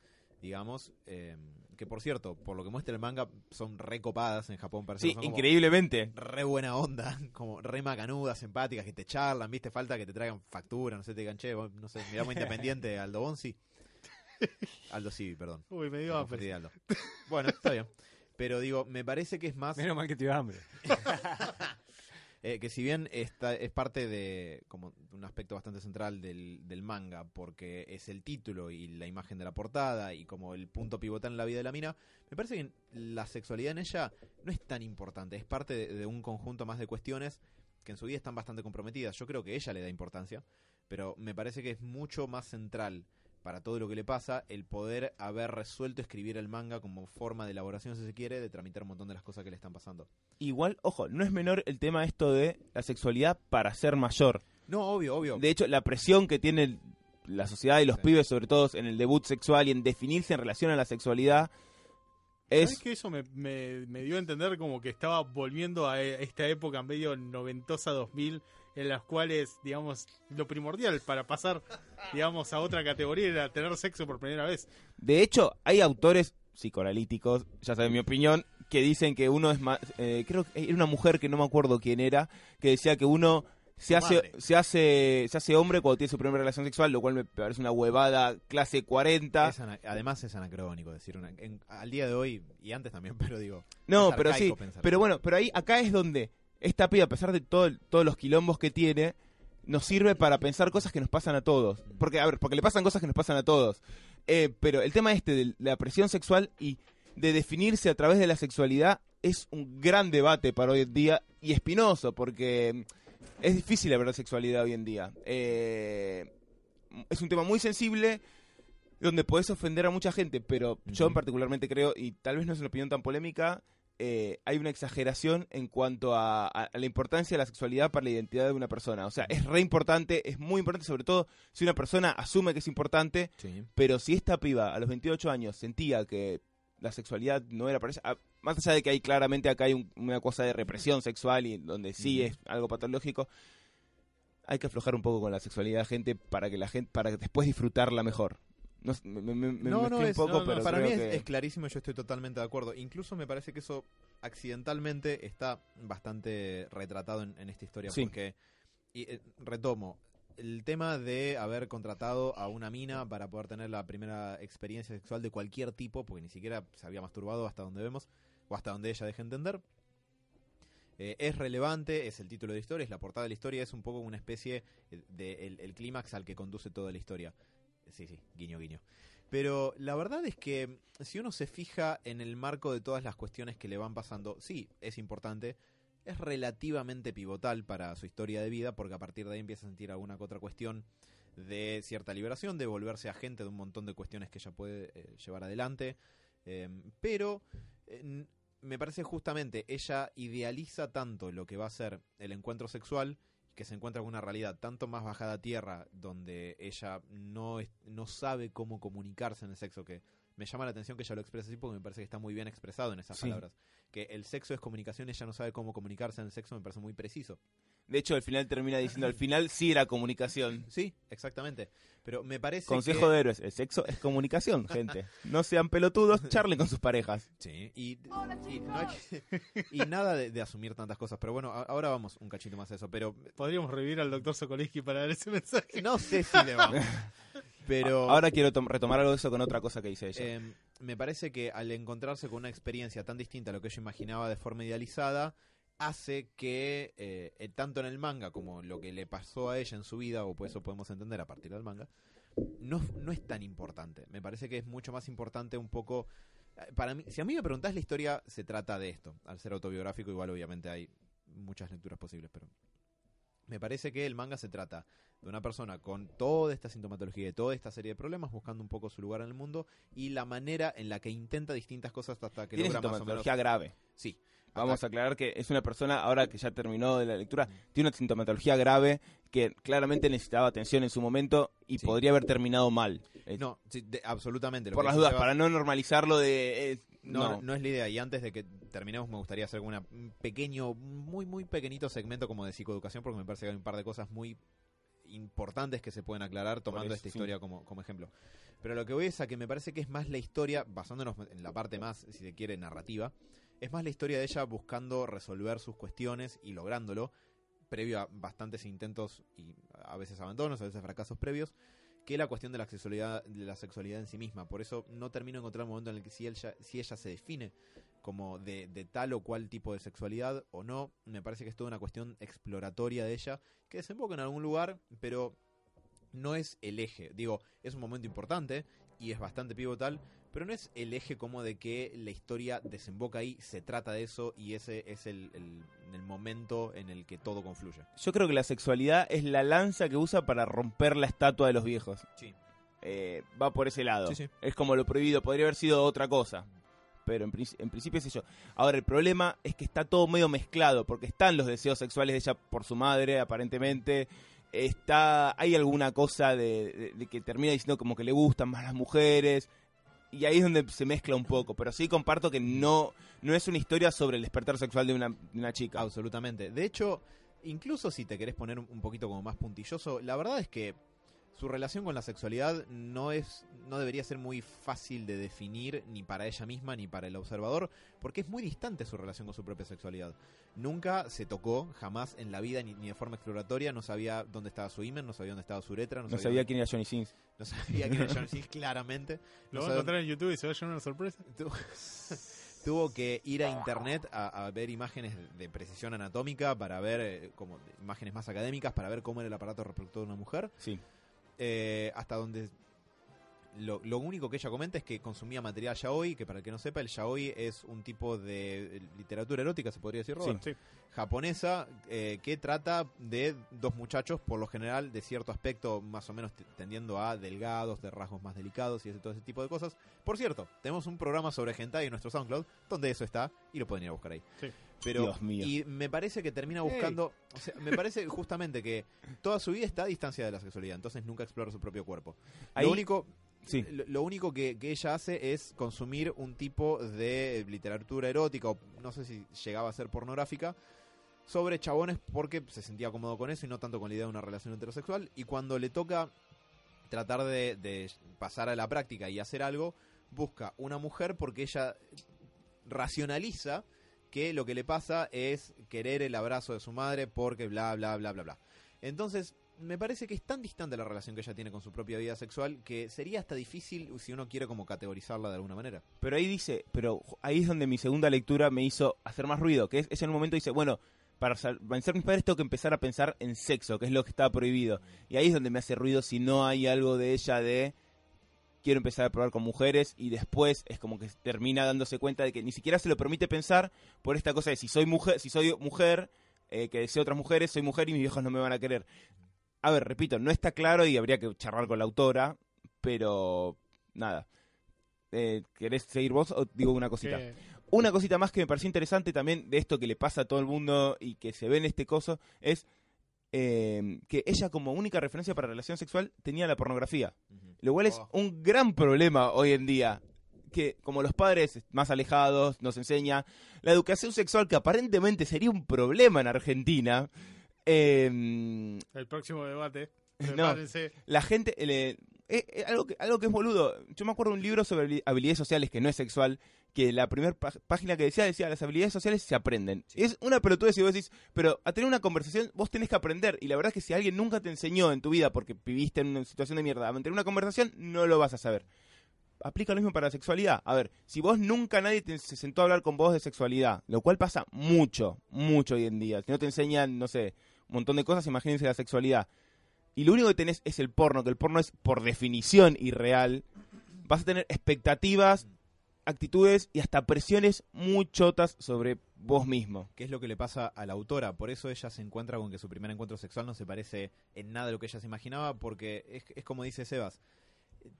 digamos, eh, que por cierto, por lo que muestra el manga, son recopadas en Japón. parece Sí, increíblemente. Re buena onda, como re macanudas, simpáticas, que te charlan, viste, falta que te traigan factura, no sé, te digan, che, vos, no sé, miramos independiente, Aldo Bonzi. Aldo Civi, perdón. Uy, me dio hambre. Aldo. Bueno, está bien. Pero digo, me parece que es más... Menos mal que te dio hambre. Eh, que si bien esta es parte de como un aspecto bastante central del, manga, porque es el título y la imagen de la portada y como el punto pivotal en la vida de la mina, me parece que la sexualidad en ella no es tan importante, es parte de, de un conjunto más de cuestiones que en su vida están bastante comprometidas. Yo creo que ella le da importancia, pero me parece que es mucho más central para todo lo que le pasa el poder haber resuelto escribir el manga como forma de elaboración, si se quiere, de tramitar un montón de las cosas que le están pasando. Igual, ojo, no es menor el tema esto de la sexualidad para ser mayor. No, obvio, obvio. De hecho, la presión que tiene la sociedad y los Sí. pibes, sobre todo en el debut sexual y en definirse en relación a la sexualidad, ¿Sabes es... que eso me, me- me dio a entender como que estaba volviendo a e- esta época medio noventosa 2000 en las cuales, digamos, lo primordial para pasar, digamos, a otra categoría era tener sexo por primera vez. De hecho, hay autores psicoanalíticos, ya saben mi opinión, que dicen que uno es más... eh, creo que era una mujer que no me acuerdo quién era, que decía que uno se hace, madre. se hace se hace hombre cuando tiene su primera relación sexual, lo cual me parece una huevada clase 40. Es ana- además es anacrónico decir una, en- al día de hoy y antes también, pero digo. No, es pero sí, pensar pero bueno, pero ahí acá es donde esta piba, a pesar de todo, todos los quilombos que tiene, nos sirve para pensar cosas que nos pasan a todos. Porque, a ver, porque le pasan cosas que nos pasan a todos. Eh, pero el tema este de la presión sexual y de definirse a través de la sexualidad es un gran debate para hoy en día y espinoso, porque mm, es difícil hablar de sexualidad hoy en día. Eh, es un tema muy sensible donde podés ofender a mucha gente, pero yo Ujú. particularmente creo, y tal vez no es una opinión tan polémica, eh, hay una exageración en cuanto a, la importancia de la sexualidad para la identidad de una persona. O sea, es re importante, es muy importante, sobre todo si una persona asume que es importante, Sí. pero si esta piba a los 28 años sentía que la sexualidad no era para ella, ah, más allá de que hay claramente acá hay un- una cosa de represión sexual y donde sí es algo patológico, hay que aflojar un poco con la sexualidad, gente, para que la gente, para después disfrutarla mejor. No, me, me, No, no, un es, poco, no, pero para mí es, que- es clarísimo, yo estoy totalmente de acuerdo. Incluso me parece que eso accidentalmente está bastante retratado en, en esta historia. Sí. Porque, y, eh, retomo, el tema de haber contratado a una mina para poder tener la primera experiencia sexual de cualquier tipo, porque ni siquiera se había masturbado hasta donde vemos, o hasta donde ella deja entender. Eh, es relevante, es el título de la historia, es la portada de la historia, es un poco una especie de el, el clímax al que conduce toda la historia. Sí, sí, guiño, guiño. Pero la verdad es que si uno se fija en el marco de todas las cuestiones que le van pasando, sí, es importante, es relativamente pivotal para su historia de vida, porque a partir de ahí empieza a sentir alguna que otra cuestión de cierta liberación, de volverse agente de un montón de cuestiones que ella puede eh, llevar adelante. Eh, pero me parece justamente, ella idealiza tanto lo que va a ser el encuentro sexual que se encuentra con una realidad tanto más bajada a tierra, donde ella no, es- no sabe cómo comunicarse en el sexo, que me llama la atención que ella lo exprese así porque me parece que está muy bien expresado en esas Sí. palabras. Que el sexo es comunicación, ella no sabe cómo comunicarse en el sexo, me parece muy preciso. De hecho, al final termina diciendo, al final sí era comunicación. Sí, exactamente. Pero me parece Consejo que... de héroes, el sexo es comunicación, gente. No sean pelotudos, charlen con sus parejas. Sí, y, y no hay que- y nada de, de asumir tantas cosas. Pero bueno, a- ahora vamos un cachito más a eso. Pero Podríamos revivir al doctor Sokolinsky para dar ese mensaje. no sé si le vamos. Pero Ahora quiero tom- retomar algo de eso con otra cosa que dice ella. eh, me parece que al encontrarse con una experiencia tan distinta a lo que ella imaginaba de forma idealizada, hace que eh, eh, tanto en el manga como lo que le pasó a ella en su vida, o pues eso podemos entender a partir del manga, no, no es tan importante. Me parece que es mucho más importante un poco... eh, Para mí, si a mí me preguntás, la historia se trata de esto. Al ser autobiográfico, igual obviamente hay muchas lecturas posibles, pero me parece que el manga se trata de una persona con toda esta sintomatología y toda esta serie de problemas, buscando un poco su lugar en el mundo y la manera en la que intenta distintas cosas hasta que Tiene logra más o menos. sintomatología grave. Sí. Vamos a aclarar que es una persona, ahora que ya terminó de la lectura, tiene una sintomatología grave que claramente necesitaba atención en su momento y Sí. podría haber terminado mal. No, sí, de- absolutamente. lo por las dudas, para no normalizarlo de... eh, No, no. es la idea. Y antes de que terminemos, me gustaría hacer una- un pequeño, muy, muy pequeñito segmento como de psicoeducación, porque me parece que hay un par de cosas muy importantes que se pueden aclarar tomando eso, esta sí. historia como, como ejemplo. Pero lo que voy es a que me parece que es más la historia, basándonos en la parte más, si se quiere, narrativa, es más la historia de ella buscando resolver sus cuestiones y lográndolo, previo a bastantes intentos y a veces abandonos, a veces fracasos previos, que la cuestión de la sexualidad, de la sexualidad en sí misma. Por eso no termino de encontrar un momento en el que si ella, si ella se define como de, de tal o cual tipo de sexualidad o no, me parece que es toda una cuestión exploratoria de ella, que desemboca en algún lugar, pero no es el eje. Digo, es un momento importante y es bastante pivotal, pero no es el eje como de que la historia desemboca ahí, se trata de eso y ese es el, el- el momento en el que todo confluye. Yo creo que la sexualidad es la lanza que usa para romper la estatua de los viejos. Sí. Eh, va por ese lado. Sí, sí. Es como lo prohibido, podría haber sido otra cosa. Pero en, en principio es eso. Ahora, el problema es que está todo medio mezclado, porque están los deseos sexuales de ella por su madre, aparentemente. Está, hay alguna cosa de, de- de que termina diciendo como que le gustan más las mujeres. Y ahí es donde se mezcla un poco. Pero sí comparto que no, no es una historia sobre el despertar sexual de una, de una chica. Absolutamente. De hecho, incluso si te querés poner un- poquito como más puntilloso, la verdad es que su relación con la sexualidad no es no debería ser muy fácil de definir ni para ella misma ni para el observador, porque es muy distante su relación con su propia sexualidad. Nunca se tocó, jamás en la vida ni, ni de forma exploratoria, no sabía dónde estaba su imen, no sabía dónde estaba su uretra, no, No sabía, sabía quién era Johnny Sins. no sabía quién era John Smith, claramente. Lo No van a encontrar en YouTube y se va a llevar una sorpresa. Tu- tuvo que ir a internet a, a ver imágenes de precisión anatómica para ver eh, como imágenes más académicas para ver cómo era el aparato reproductor de una mujer Sí. Eh, hasta donde lo, lo único que ella comenta es que consumía material yaoi que para el que no sepa el yaoi es un tipo de literatura erótica se podría decir Robert? Sí. japonesa eh, que trata de dos muchachos, por lo general de cierto aspecto más o menos tendiendo a delgados, de rasgos más delicados y ese, todo ese tipo de cosas. Por cierto, tenemos un programa sobre hentai en nuestro SoundCloud donde eso está y lo pueden ir a buscar ahí. Sí. Pero, Dios mío. y me parece que termina buscando, o sea, me parece justamente que toda su vida está a distancia de la sexualidad, entonces nunca explora su propio cuerpo. Ahí- Lo único, Sí. lo, lo único que, que ella hace es consumir un tipo de literatura erótica, o no sé si llegaba a ser pornográfica, sobre chabones porque se sentía cómodo con eso y no tanto con la idea de una relación heterosexual. Y cuando le toca tratar de, de pasar a la práctica y hacer algo, busca una mujer porque ella racionaliza que lo que le pasa es querer el abrazo de su madre porque bla, bla, bla, bla, bla. Entonces, me parece que es tan distante la relación que ella tiene con su propia vida sexual que sería hasta difícil si uno quiere como categorizarla de alguna manera. Pero ahí dice, pero ahí es donde mi segunda lectura me hizo hacer más ruido, que es, en un momento dice, bueno, para vencer mis padres tengo que empezar a pensar en sexo, que es lo que está prohibido. Y ahí es donde me hace ruido si no hay algo de ella de quiero empezar a probar con mujeres y después es como que termina dándose cuenta de que ni siquiera se lo permite pensar por esta cosa de si soy mujer, si soy mujer, eh, que deseo otras mujeres, soy mujer y mis viejos no me van a querer. A ver, repito, no está claro y habría que charlar con la autora, pero nada. Eh, ¿Querés seguir vos o digo una cosita? Una cosita más que me pareció interesante también de esto que le pasa a todo el mundo y que se ve en este coso es eh, que ella como única referencia para relación sexual tenía la pornografía. Lo cual es Oh. un gran problema hoy en día. Que como los padres más alejados nos enseña la educación sexual que aparentemente sería un problema en Argentina. eh, El próximo debate. No. La gente le- eh, eh, algo que algo que es boludo yo me acuerdo de un libro sobre habili- habilidades sociales que no es sexual que la primera página que decía decía las habilidades sociales se aprenden es una pelotudez si vos decís pero a tener una conversación vos tenés que aprender y la verdad es que si alguien nunca te enseñó en tu vida porque viviste en una situación de mierda a mantener una conversación no lo vas a saber aplica lo mismo para la sexualidad. A ver, si vos nunca nadie te- se sentó a hablar con vos de sexualidad, lo cual pasa mucho, mucho hoy en día. Si no te enseñan, no sé, un montón de cosas, imagínense la sexualidad. Y lo único que tenés es el porno, que el porno es por definición irreal. Vas a tener expectativas, actitudes y hasta presiones muy chotas sobre vos mismo. ¿Qué es lo que le pasa a la autora? Por eso ella se encuentra con que su primer encuentro sexual no se parece en nada a lo que ella se imaginaba, porque es, es como dice Sebas,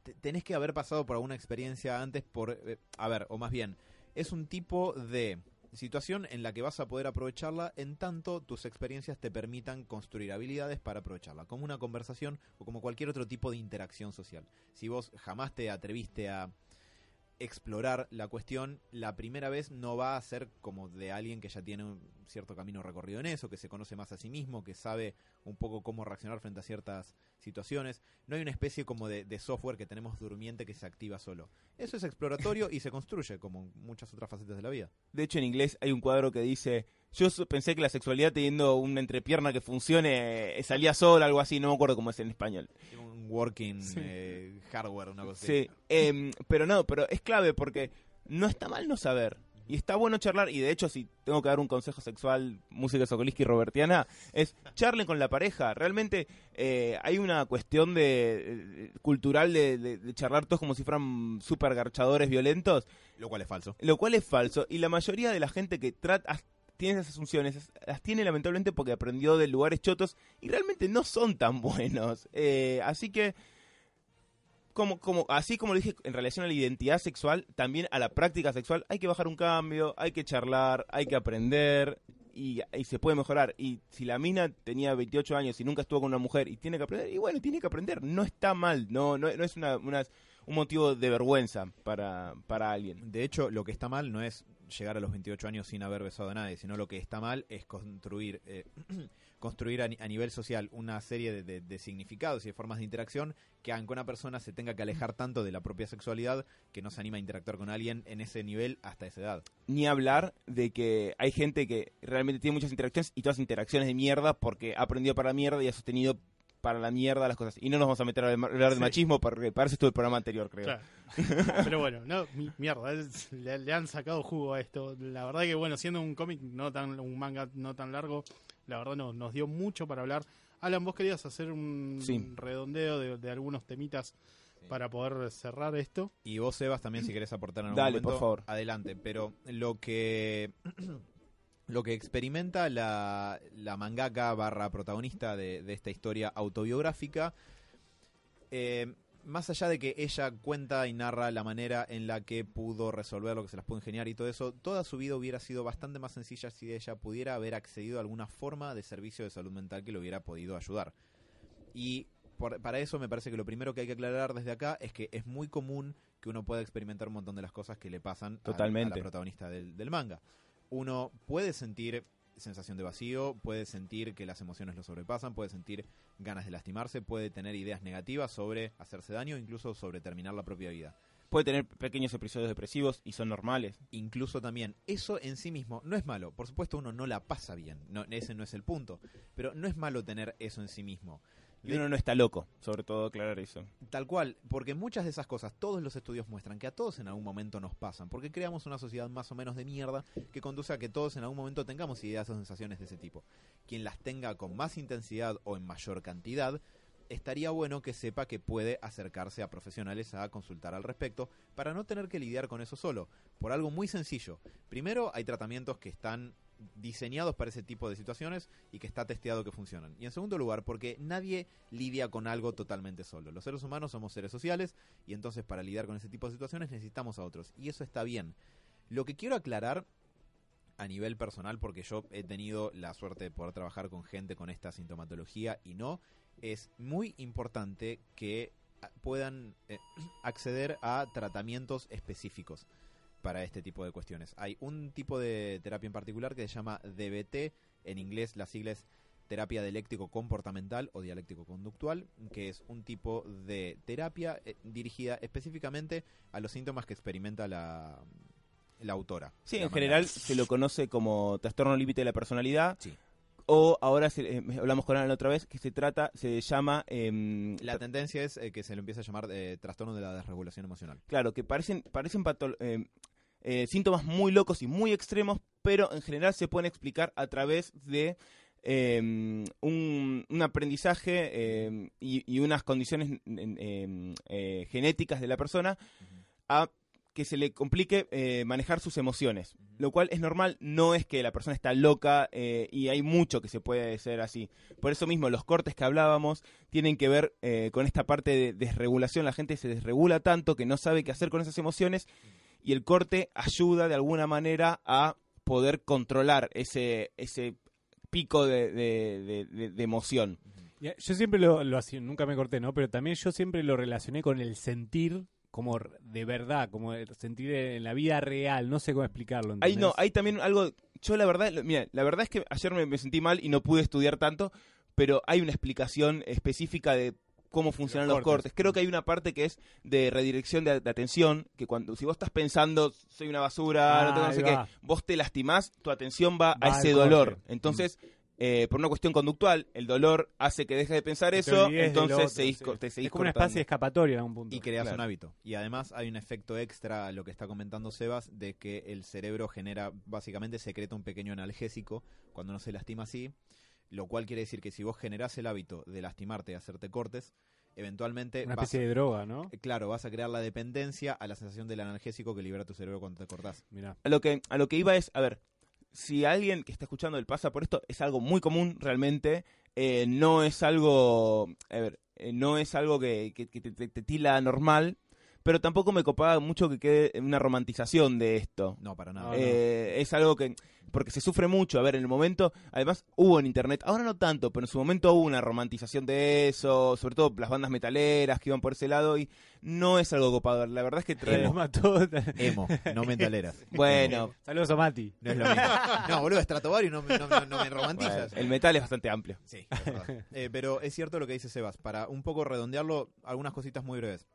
te- tenés que haber pasado por alguna experiencia antes por... eh, a ver, o más bien, es un tipo de situación en la que vas a poder aprovecharla en tanto tus experiencias te permitan construir habilidades para aprovecharla, como una conversación o como cualquier otro tipo de interacción social. Si vos jamás te atreviste a explorar la cuestión, la primera vez no va a ser como de alguien que ya tiene un cierto camino recorrido en eso, que se conoce más a sí mismo, que sabe un poco cómo reaccionar frente a ciertas situaciones. No hay una especie como de, de software que tenemos durmiente que se activa solo. Eso es exploratorio y se construye como muchas otras facetas de la vida. De hecho, en inglés hay un cuadro que dice Yo pensé que la sexualidad teniendo una entrepierna que funcione eh, salía sola, algo así, no me acuerdo cómo es en español. Un working Sí. eh, hardware, una cosa Sí, em, pero no, pero es clave porque no está mal no saber. Y está bueno charlar, y de hecho, si tengo que dar un consejo sexual, música Sokoliski y robertiana, es charlen con la pareja. Realmente eh, hay una cuestión de, de- cultural de, de- de charlar todos como si fueran super garchadores violentos, Lo cual es falso. lo cual es falso. Y la mayoría de la gente que trata tiene esas asunciones, es- las tiene lamentablemente porque aprendió de lugares chotos y realmente no son tan buenos. Eh, así que como, como, así como lo dije en relación a la identidad sexual, también a la práctica sexual, hay que bajar un cambio, hay que charlar, hay que aprender y, y se puede mejorar. Y si la mina tenía 28 años y nunca estuvo con una mujer y tiene que aprender, y bueno, tiene que aprender, no está mal, no, no, no es una, una- un motivo de vergüenza para, para alguien. De hecho, lo que está mal no es llegar a los 28 años sin haber besado a nadie, sino lo que está mal es construir, eh, construir a, ni- a nivel social una serie de, significados y de formas de interacción que hagan que una persona se tenga que alejar tanto de la propia sexualidad que no se anima a interactuar con alguien en ese nivel hasta esa edad. Ni hablar de que hay gente que realmente tiene muchas interacciones y todas interacciones de mierda porque aprendió para mierda y ha sostenido para la mierda las cosas. Y no nos vamos a meter a hablar de Sí. machismo porque para eso estuvo el programa anterior, creo. Claro. Pero bueno, no, mi- mierda, es- le, le han sacado jugo a esto. La verdad que bueno, siendo un cómic no tan un manga no tan largo, la verdad no, nos dio mucho para hablar. Alan, vos querías hacer un Sí. redondeo de, de algunos temitas para poder cerrar esto. Y vos, Sebas, también si querés aportar en algún Dale, momento, por favor. adelante. Pero lo que lo que experimenta la, la mangaka barra protagonista de, de esta historia autobiográfica, eh, más allá de que ella cuenta y narra la manera en la que pudo resolver lo que se las pudo ingeniar y todo eso, toda su vida hubiera sido bastante más sencilla si ella pudiera haber accedido a alguna forma de servicio de salud mental que le hubiera podido ayudar. Y por- para eso me parece que lo primero que hay que aclarar desde acá es que es muy común que uno pueda experimentar un montón de las cosas que le pasan a- a, Totalmente. la protagonista del, del manga. Uno puede sentir sensación de vacío, puede sentir que las emociones lo sobrepasan, puede sentir ganas de lastimarse, puede tener ideas negativas sobre hacerse daño, incluso sobre terminar la propia vida. Puede tener pequeños episodios depresivos y son normales. Incluso también, eso en sí mismo no es malo. Por supuesto, uno no la pasa bien, no, ese no es el punto. Pero no es malo tener eso en sí mismo. Y uno no está loco, sobre todo aclarar eso. Tal cual, porque muchas de esas cosas, todos los estudios muestran que a todos en algún momento nos pasan, porque creamos una sociedad más o menos de mierda que conduce a que todos en algún momento tengamos ideas o sensaciones de ese tipo. Quien las tenga con más intensidad o en mayor cantidad, estaría bueno que sepa que puede acercarse a profesionales a consultar al respecto para no tener que lidiar con eso solo, por algo muy sencillo. Primero, hay tratamientos que están diseñados para ese tipo de situaciones y que está testeado que funcionan. Y en segundo lugar, porque nadie lidia con algo totalmente solo. Los seres humanos somos seres sociales y entonces para lidiar con ese tipo de situaciones necesitamos a otros. Y eso está bien. Lo que quiero aclarar a nivel personal, porque yo he tenido la suerte de poder trabajar con gente con esta sintomatología y no, es muy importante que ah, puedan eh, acceder a tratamientos específicos para este tipo de cuestiones. Hay un tipo de terapia en particular que se llama DBT, en inglés la sigla es terapia dialéctico comportamental o dialéctico conductual, que es un tipo de terapia eh, dirigida específicamente a los síntomas que experimenta la, la autora. Sí, en general se lo conoce como trastorno límite de la personalidad. Sí. O ahora se- eh, hablamos con Alan otra vez, que se trata, se llama... em, La tendencia es eh, que se lo empieza a llamar trastorno de la desregulación emocional. Claro, que parecen, parecen patol- eh, síntomas muy locos y muy extremos, pero en general se pueden explicar a través de eh, un, un aprendizaje eh, y, y unas condiciones en, eh, genéticas de la persona a que se le complique eh, manejar sus emociones, lo cual es normal, no es que la persona está loca eh, y hay mucho que se puede ser así. Por eso mismo los cortes que hablábamos tienen que ver eh, con esta parte de desregulación, la gente se desregula tanto que no sabe qué hacer con esas emociones y el corte ayuda de alguna manera a poder controlar ese, ese pico de, de- de- de- de emoción. Ya, Yo siempre lo, lo hacía, nunca me corté, ¿no? Pero también yo siempre lo relacioné con el sentir como de verdad, como el sentir en la vida real, no sé cómo explicarlo. Ahí no, hay también algo. Yo la verdad, mira, la verdad es que ayer me, me sentí mal y no pude estudiar tanto, pero hay una explicación específica de cómo funcionan Los los, cortes. cortes. Creo que hay una parte que es de redirección de, de atención, que cuando si vos estás pensando, soy una basura, Ah, no tengo no sé qué, vos te lastimás, tu atención va, Va a ese dolor. corte. Entonces, eh, por una cuestión conductual, el dolor hace que dejes de pensar eso, entonces otro, seguís sí. te seguís Es como una cortando. especie de escapatoria en algún punto. Y creas Claro. un hábito. Y además hay un efecto extra a lo que está comentando Sebas de que el cerebro genera, básicamente secreta un pequeño analgésico cuando no se lastima así, lo cual quiere decir que si vos generás el hábito de lastimarte y hacerte cortes, eventualmente Una vas, especie de droga, ¿no? claro, vas a crear la dependencia a la sensación del analgésico que libera tu cerebro cuando te cortás. Mirá. a lo que a lo que iba es, a ver, si alguien que está escuchando el pasa por esto, es algo muy común realmente, eh, no es algo, a ver, eh, no es algo que, que- que te, te- te tila normal, pero tampoco me copaba mucho que quede una romantización de esto. No, para nada. No, no. Eh, es algo que porque se sufre mucho, a ver, en el momento, además hubo en internet, ahora no tanto, pero en su momento hubo una romantización de eso, sobre todo las bandas metaleras que iban por ese lado y no es algo copado, la verdad es que trae mató. Emo, no mentaleras. bueno, Saludos a Mati. No es lo mismo. No, boludo, Stratovario no, me- no, me- no me bueno, romantizas. el metal es bastante amplio. Sí, es verdad. Eh, pero es cierto lo que dice Sebas. Para un poco redondearlo, algunas cositas muy breves.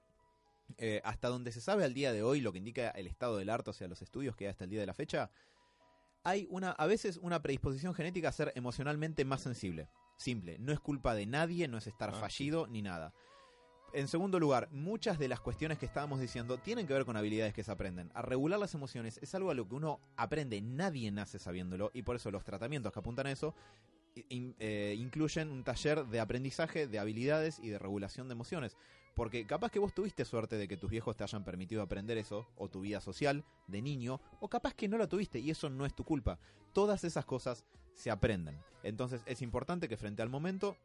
Eh, hasta donde se sabe al día de hoy, lo que indica el estado del arte, o sea, los estudios que hay hasta el día de la fecha, hay una, a veces una predisposición genética a ser emocionalmente más sensible. Simple. No es culpa de nadie, no es estar Ah, fallido ni nada. En segundo lugar, muchas de las cuestiones que estábamos diciendo tienen que ver con habilidades que se aprenden. A regular las emociones es algo a lo que uno aprende, nadie nace sabiéndolo, y por eso los tratamientos que apuntan a eso in- eh, incluyen un taller de aprendizaje de habilidades y de regulación de emociones. Porque capaz que vos tuviste suerte de que tus viejos te hayan permitido aprender eso, o tu vida social de niño, o capaz que no la tuviste y eso no es tu culpa. Todas esas cosas se aprenden. Entonces es importante que frente al momento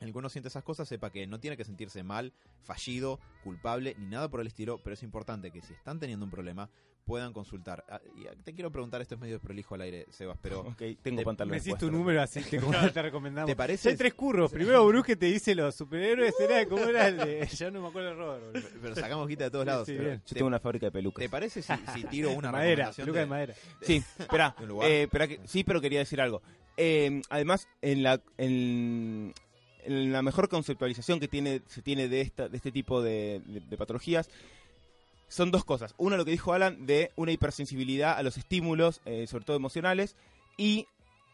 en el que uno siente esas cosas sepa que no tiene que sentirse mal, fallido, culpable, ni nada por el estilo, pero es importante que si están teniendo un problema puedan consultar. Ah, y, ah, te quiero preguntar, esto es medio prolijo al aire, Sebas, pero Ok, tengo Te- pantalones. Me hiciste puestos. un número así, te, te recomendamos. ¿te parece? Hay tres curros. Primero Bruce te dice los superhéroes, era como era el de... Ya no me acuerdo el Robert. boludo. Pero sacamos guita de todos lados. Sí, pero bien. Yo ¿te, tengo una fábrica de pelucas. te parece si, si tiro una madera, peluca de de- madera. Sí, espera, eh, espera que, sí, pero quería decir algo. Eh, además, en la, en la mejor conceptualización que tiene, se tiene de, esta, de este tipo de, de- de patologías, son dos cosas. Uno, lo que dijo Alan, de una hipersensibilidad a los estímulos, eh, sobre todo emocionales, y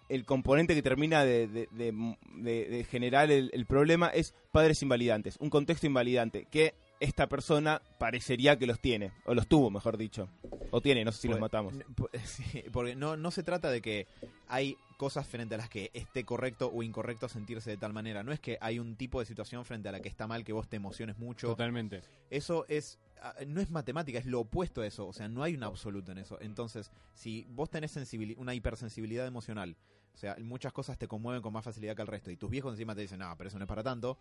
el componente que termina de, de- de- de- de generar el, el problema es padres invalidantes, un contexto invalidante, que esta persona parecería que los tiene, o los tuvo, mejor dicho. O tiene, no sé si los Pues, matamos. sí, porque no, no se trata de que hay cosas frente a las que esté correcto o incorrecto sentirse de tal manera. No es que hay un tipo de situación frente a la que está mal que vos te emociones mucho. Totalmente. Eso es ah, no es matemática, es lo opuesto a eso. O sea, no hay un absoluto en eso. Entonces, si vos tenés una hipersensibilidad emocional, o sea, muchas cosas te conmueven con más facilidad que el resto, y tus viejos encima te dicen, no, pero eso no es para tanto,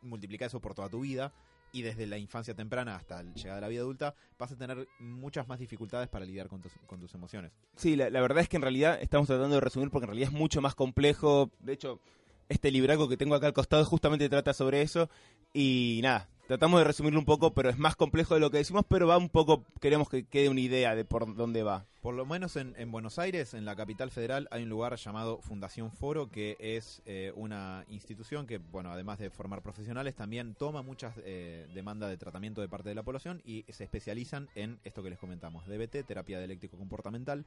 multiplica eso por toda tu vida, y desde la infancia temprana hasta la llegada a la vida adulta, vas a tener muchas más dificultades para lidiar con tus, con tus emociones. Sí, la, la verdad es que en realidad estamos tratando de resumir porque en realidad es mucho más complejo. De hecho, este libraco que tengo acá al costado justamente trata sobre eso. Y nada, tratamos de resumirlo un poco, pero es más complejo de lo que decimos, pero va un poco, queremos que quede una idea de por dónde va. Por lo menos en, en Buenos Aires, en la capital federal, hay un lugar llamado Fundación Foro, que es eh, una institución que, bueno, además de formar profesionales, también toma muchas eh, demandas de tratamiento de parte de la población y se especializan en esto que les comentamos, DBT, terapia dialéctico comportamental.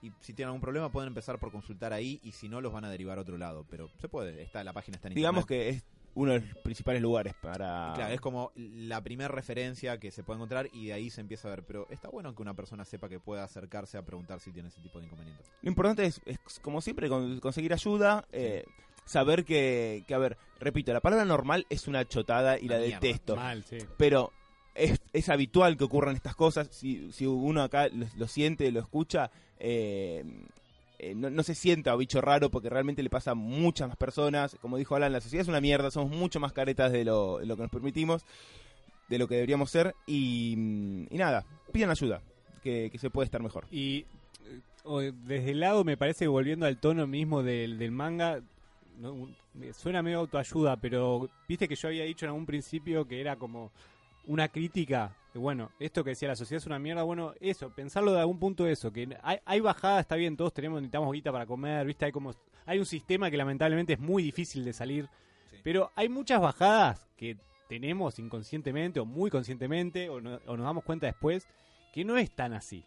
Y si tienen algún problema pueden empezar por consultar ahí y si no los van a derivar a otro lado. Pero se puede, está la página está en Digamos internet. que es uno de los principales lugares para... Claro, es como la primera referencia que se puede encontrar y de ahí se empieza a ver. Pero está bueno que una persona sepa que pueda acercarse a preguntar si tiene ese tipo de inconvenientes. Lo importante es, es, como siempre, con- conseguir ayuda, eh, saber que, que, a ver, repito, la palabra normal es una chotada y Una la mierda. detesto. Mal, sí. pero es, es habitual que ocurran estas cosas. Si, si uno acá lo, lo siente, lo escucha, eh, eh, no, se sienta bicho raro porque realmente le pasa a muchas más personas. Como dijo Alan, la sociedad es una mierda, somos mucho más caretas de lo, de lo que nos permitimos, de lo que deberíamos ser. Y, y nada, pidan ayuda, que, se puede estar mejor. Y eh, desde el lado me parece volviendo al tono mismo del, manga, no, suena medio autoayuda, pero viste que yo había dicho en algún principio que era como una crítica. Bueno, esto que decía la sociedad es una mierda, bueno, eso, pensarlo de algún punto eso, que hay, hay bajada, está bien, todos tenemos, necesitamos guita para comer, viste, hay como, hay un sistema que lamentablemente es muy difícil de salir, Sí. Pero hay muchas bajadas que tenemos inconscientemente o muy conscientemente o, no- o nos damos cuenta después que no es tan así.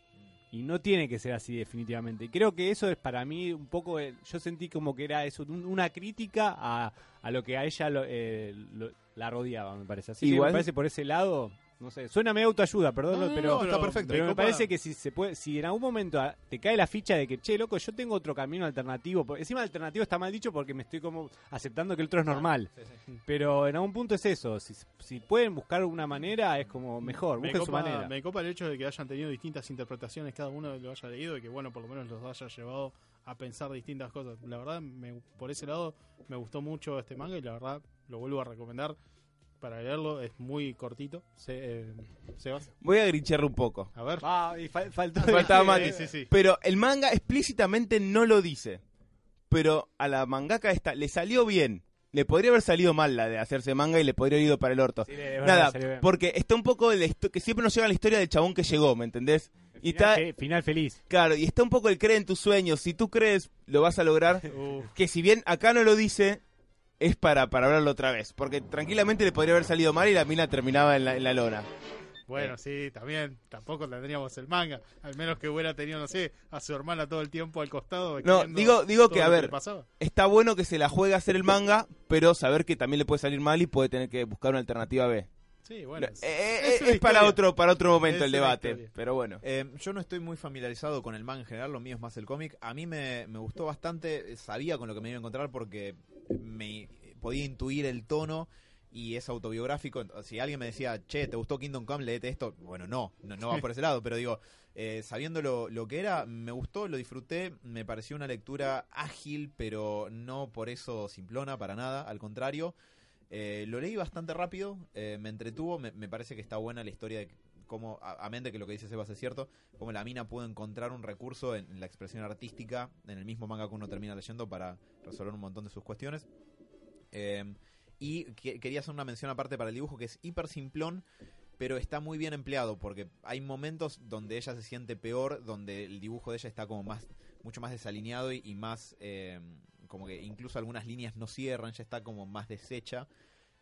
Y no tiene que ser así definitivamente. Y creo que eso es para mí un poco, yo sentí como que era eso, un- una crítica a, a lo que a ella lo- eh, lo- la rodeaba, me parece. Así que me parece por ese lado, no sé, suena medio autoayuda, perdón, No, no, pero, no, está perfecto. pero me copa- parece que si se puede, si en algún momento ah, te cae la ficha de que, che, loco, yo tengo otro camino alternativo, por- encima alternativo está mal dicho porque me estoy como aceptando que el otro es normal. Pero en algún punto es eso, si, si pueden buscar una manera es como mejor, me busquen su manera. me copa el hecho de que hayan tenido distintas interpretaciones, cada uno lo haya leído y que, bueno, por lo menos los haya llevado a pensar distintas cosas. La verdad, me- por ese lado, me gustó mucho este manga y la verdad lo vuelvo a recomendar para leerlo. Es muy cortito. Se, eh, Sebas, Voy a grincharle un poco. a ver. Ah, y fal- faltó Faltaba Sí, Mati. sí, sí. Pero el manga explícitamente no lo dice. Pero a la mangaka esta le salió bien. Le podría haber salido mal la de hacerse manga y le podría haber ido para el orto. Sí, es verdad, Nada, porque está un poco histo- que siempre nos llega la historia del chabón que llegó, ¿me entendés? Y final, está, fe- final feliz. claro, y está un poco el cree en tus sueños. Si tú crees, lo vas a lograr. Que si bien acá no lo dice, es para, para hablarlo otra vez. Porque tranquilamente le podría haber salido mal y la mina terminaba en la, en la lona. bueno, sí, también. Tampoco tendríamos el manga. Al menos que hubiera tenido, no sé, a su hermana todo el tiempo al costado. No, digo, digo que, a ver, está bueno que se la juegue a hacer el manga, pero saber que también le puede salir mal y puede tener que buscar una alternativa B. Sí, bueno. Eh, es- eh, es es, para otro para otro momento Es el debate, pero bueno. Eh, yo no estoy muy familiarizado con el manga en general, lo mío es más el cómic. A mí me, me gustó bastante, sabía con lo que me iba a encontrar porque me podía intuir el tono y es autobiográfico. Si alguien me decía, che, ¿te gustó Kingdom Come? Leete esto. Bueno, no, no, no va por ese lado, pero digo, eh, sabiendo lo, lo que era, me gustó, lo disfruté, me pareció una lectura ágil, pero no por eso simplona, para nada, al contrario. Eh, lo leí bastante rápido, eh, me entretuvo, me, me parece que está buena la historia de cómo, a, amén de que lo que dice Sebas es cierto, cómo la mina pudo encontrar un recurso en, en la expresión artística, en el mismo manga que uno termina leyendo para resolver un montón de sus cuestiones. Eh, y que- quería hacer una mención aparte para el dibujo que es hiper simplón, pero está muy bien empleado porque hay momentos donde ella se siente peor, donde el dibujo de ella está como más, mucho más desalineado y, y más, eh, como que incluso algunas líneas no cierran, ya está como más deshecha.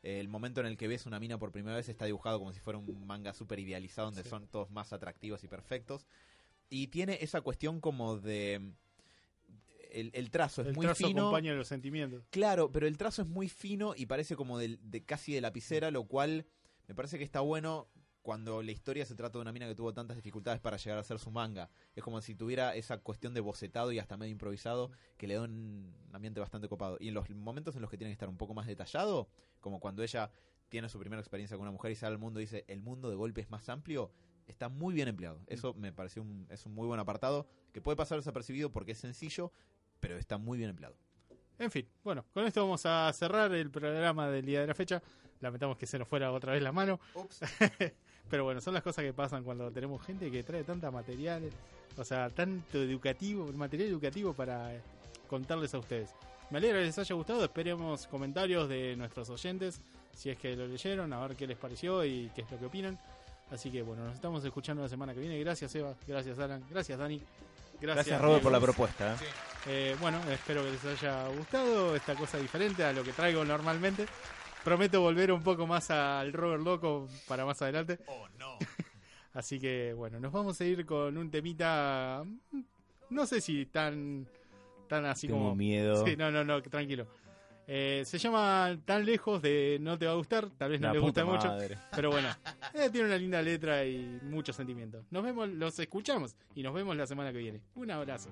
El momento en el que ves una mina por primera vez está dibujado como si fuera un manga súper idealizado, donde Sí. son todos más atractivos y perfectos. Y tiene esa cuestión como de... El, el trazo es el muy trazo fino. acompaña los sentimientos. Claro, pero el trazo es muy fino y parece como de, casi de lapicera, lo cual me parece que está bueno cuando la historia se trata de una mina que tuvo tantas dificultades para llegar a hacer su manga. Es como si tuviera esa cuestión de bocetado y hasta medio improvisado que le da un ambiente bastante copado. Y en los momentos en los que tiene que estar un poco más detallado, como cuando ella tiene su primera experiencia con una mujer y sale al mundo y dice, el mundo de golpe es más amplio, está muy bien empleado. Eso me pareció un, es un muy buen apartado que puede pasar desapercibido porque es sencillo, pero está muy bien empleado. En fin, bueno, con esto vamos a cerrar el programa del día de la fecha. Lamentamos que se nos fuera otra vez la mano. Pero bueno, son las cosas que pasan cuando tenemos gente que trae tanta material, o sea, tanto educativo, material educativo para eh, contarles a ustedes. Me alegra que les haya gustado, esperemos comentarios de nuestros oyentes, si es que lo leyeron, a ver qué les pareció y qué es lo que opinan. Así que bueno, nos estamos escuchando la semana que viene. Gracias Eva, gracias Alan, gracias Dani. Gracias Robert por la propuesta. ¿eh? Eh, bueno, espero que les haya gustado esta cosa diferente a lo que traigo normalmente. Prometo volver un poco más al Robert Loco para más adelante. Oh, no. Así que bueno, nos vamos a ir con un temita. No sé si tan, tan así Tengo como. miedo. Sí, no, no, no, tranquilo. Eh, se llama Tan lejos de No te va a gustar. Tal vez no La guste puta mucho. Pero bueno, eh, tiene una linda letra y mucho sentimiento. Nos vemos, los escuchamos y nos vemos la semana que viene. Un abrazo.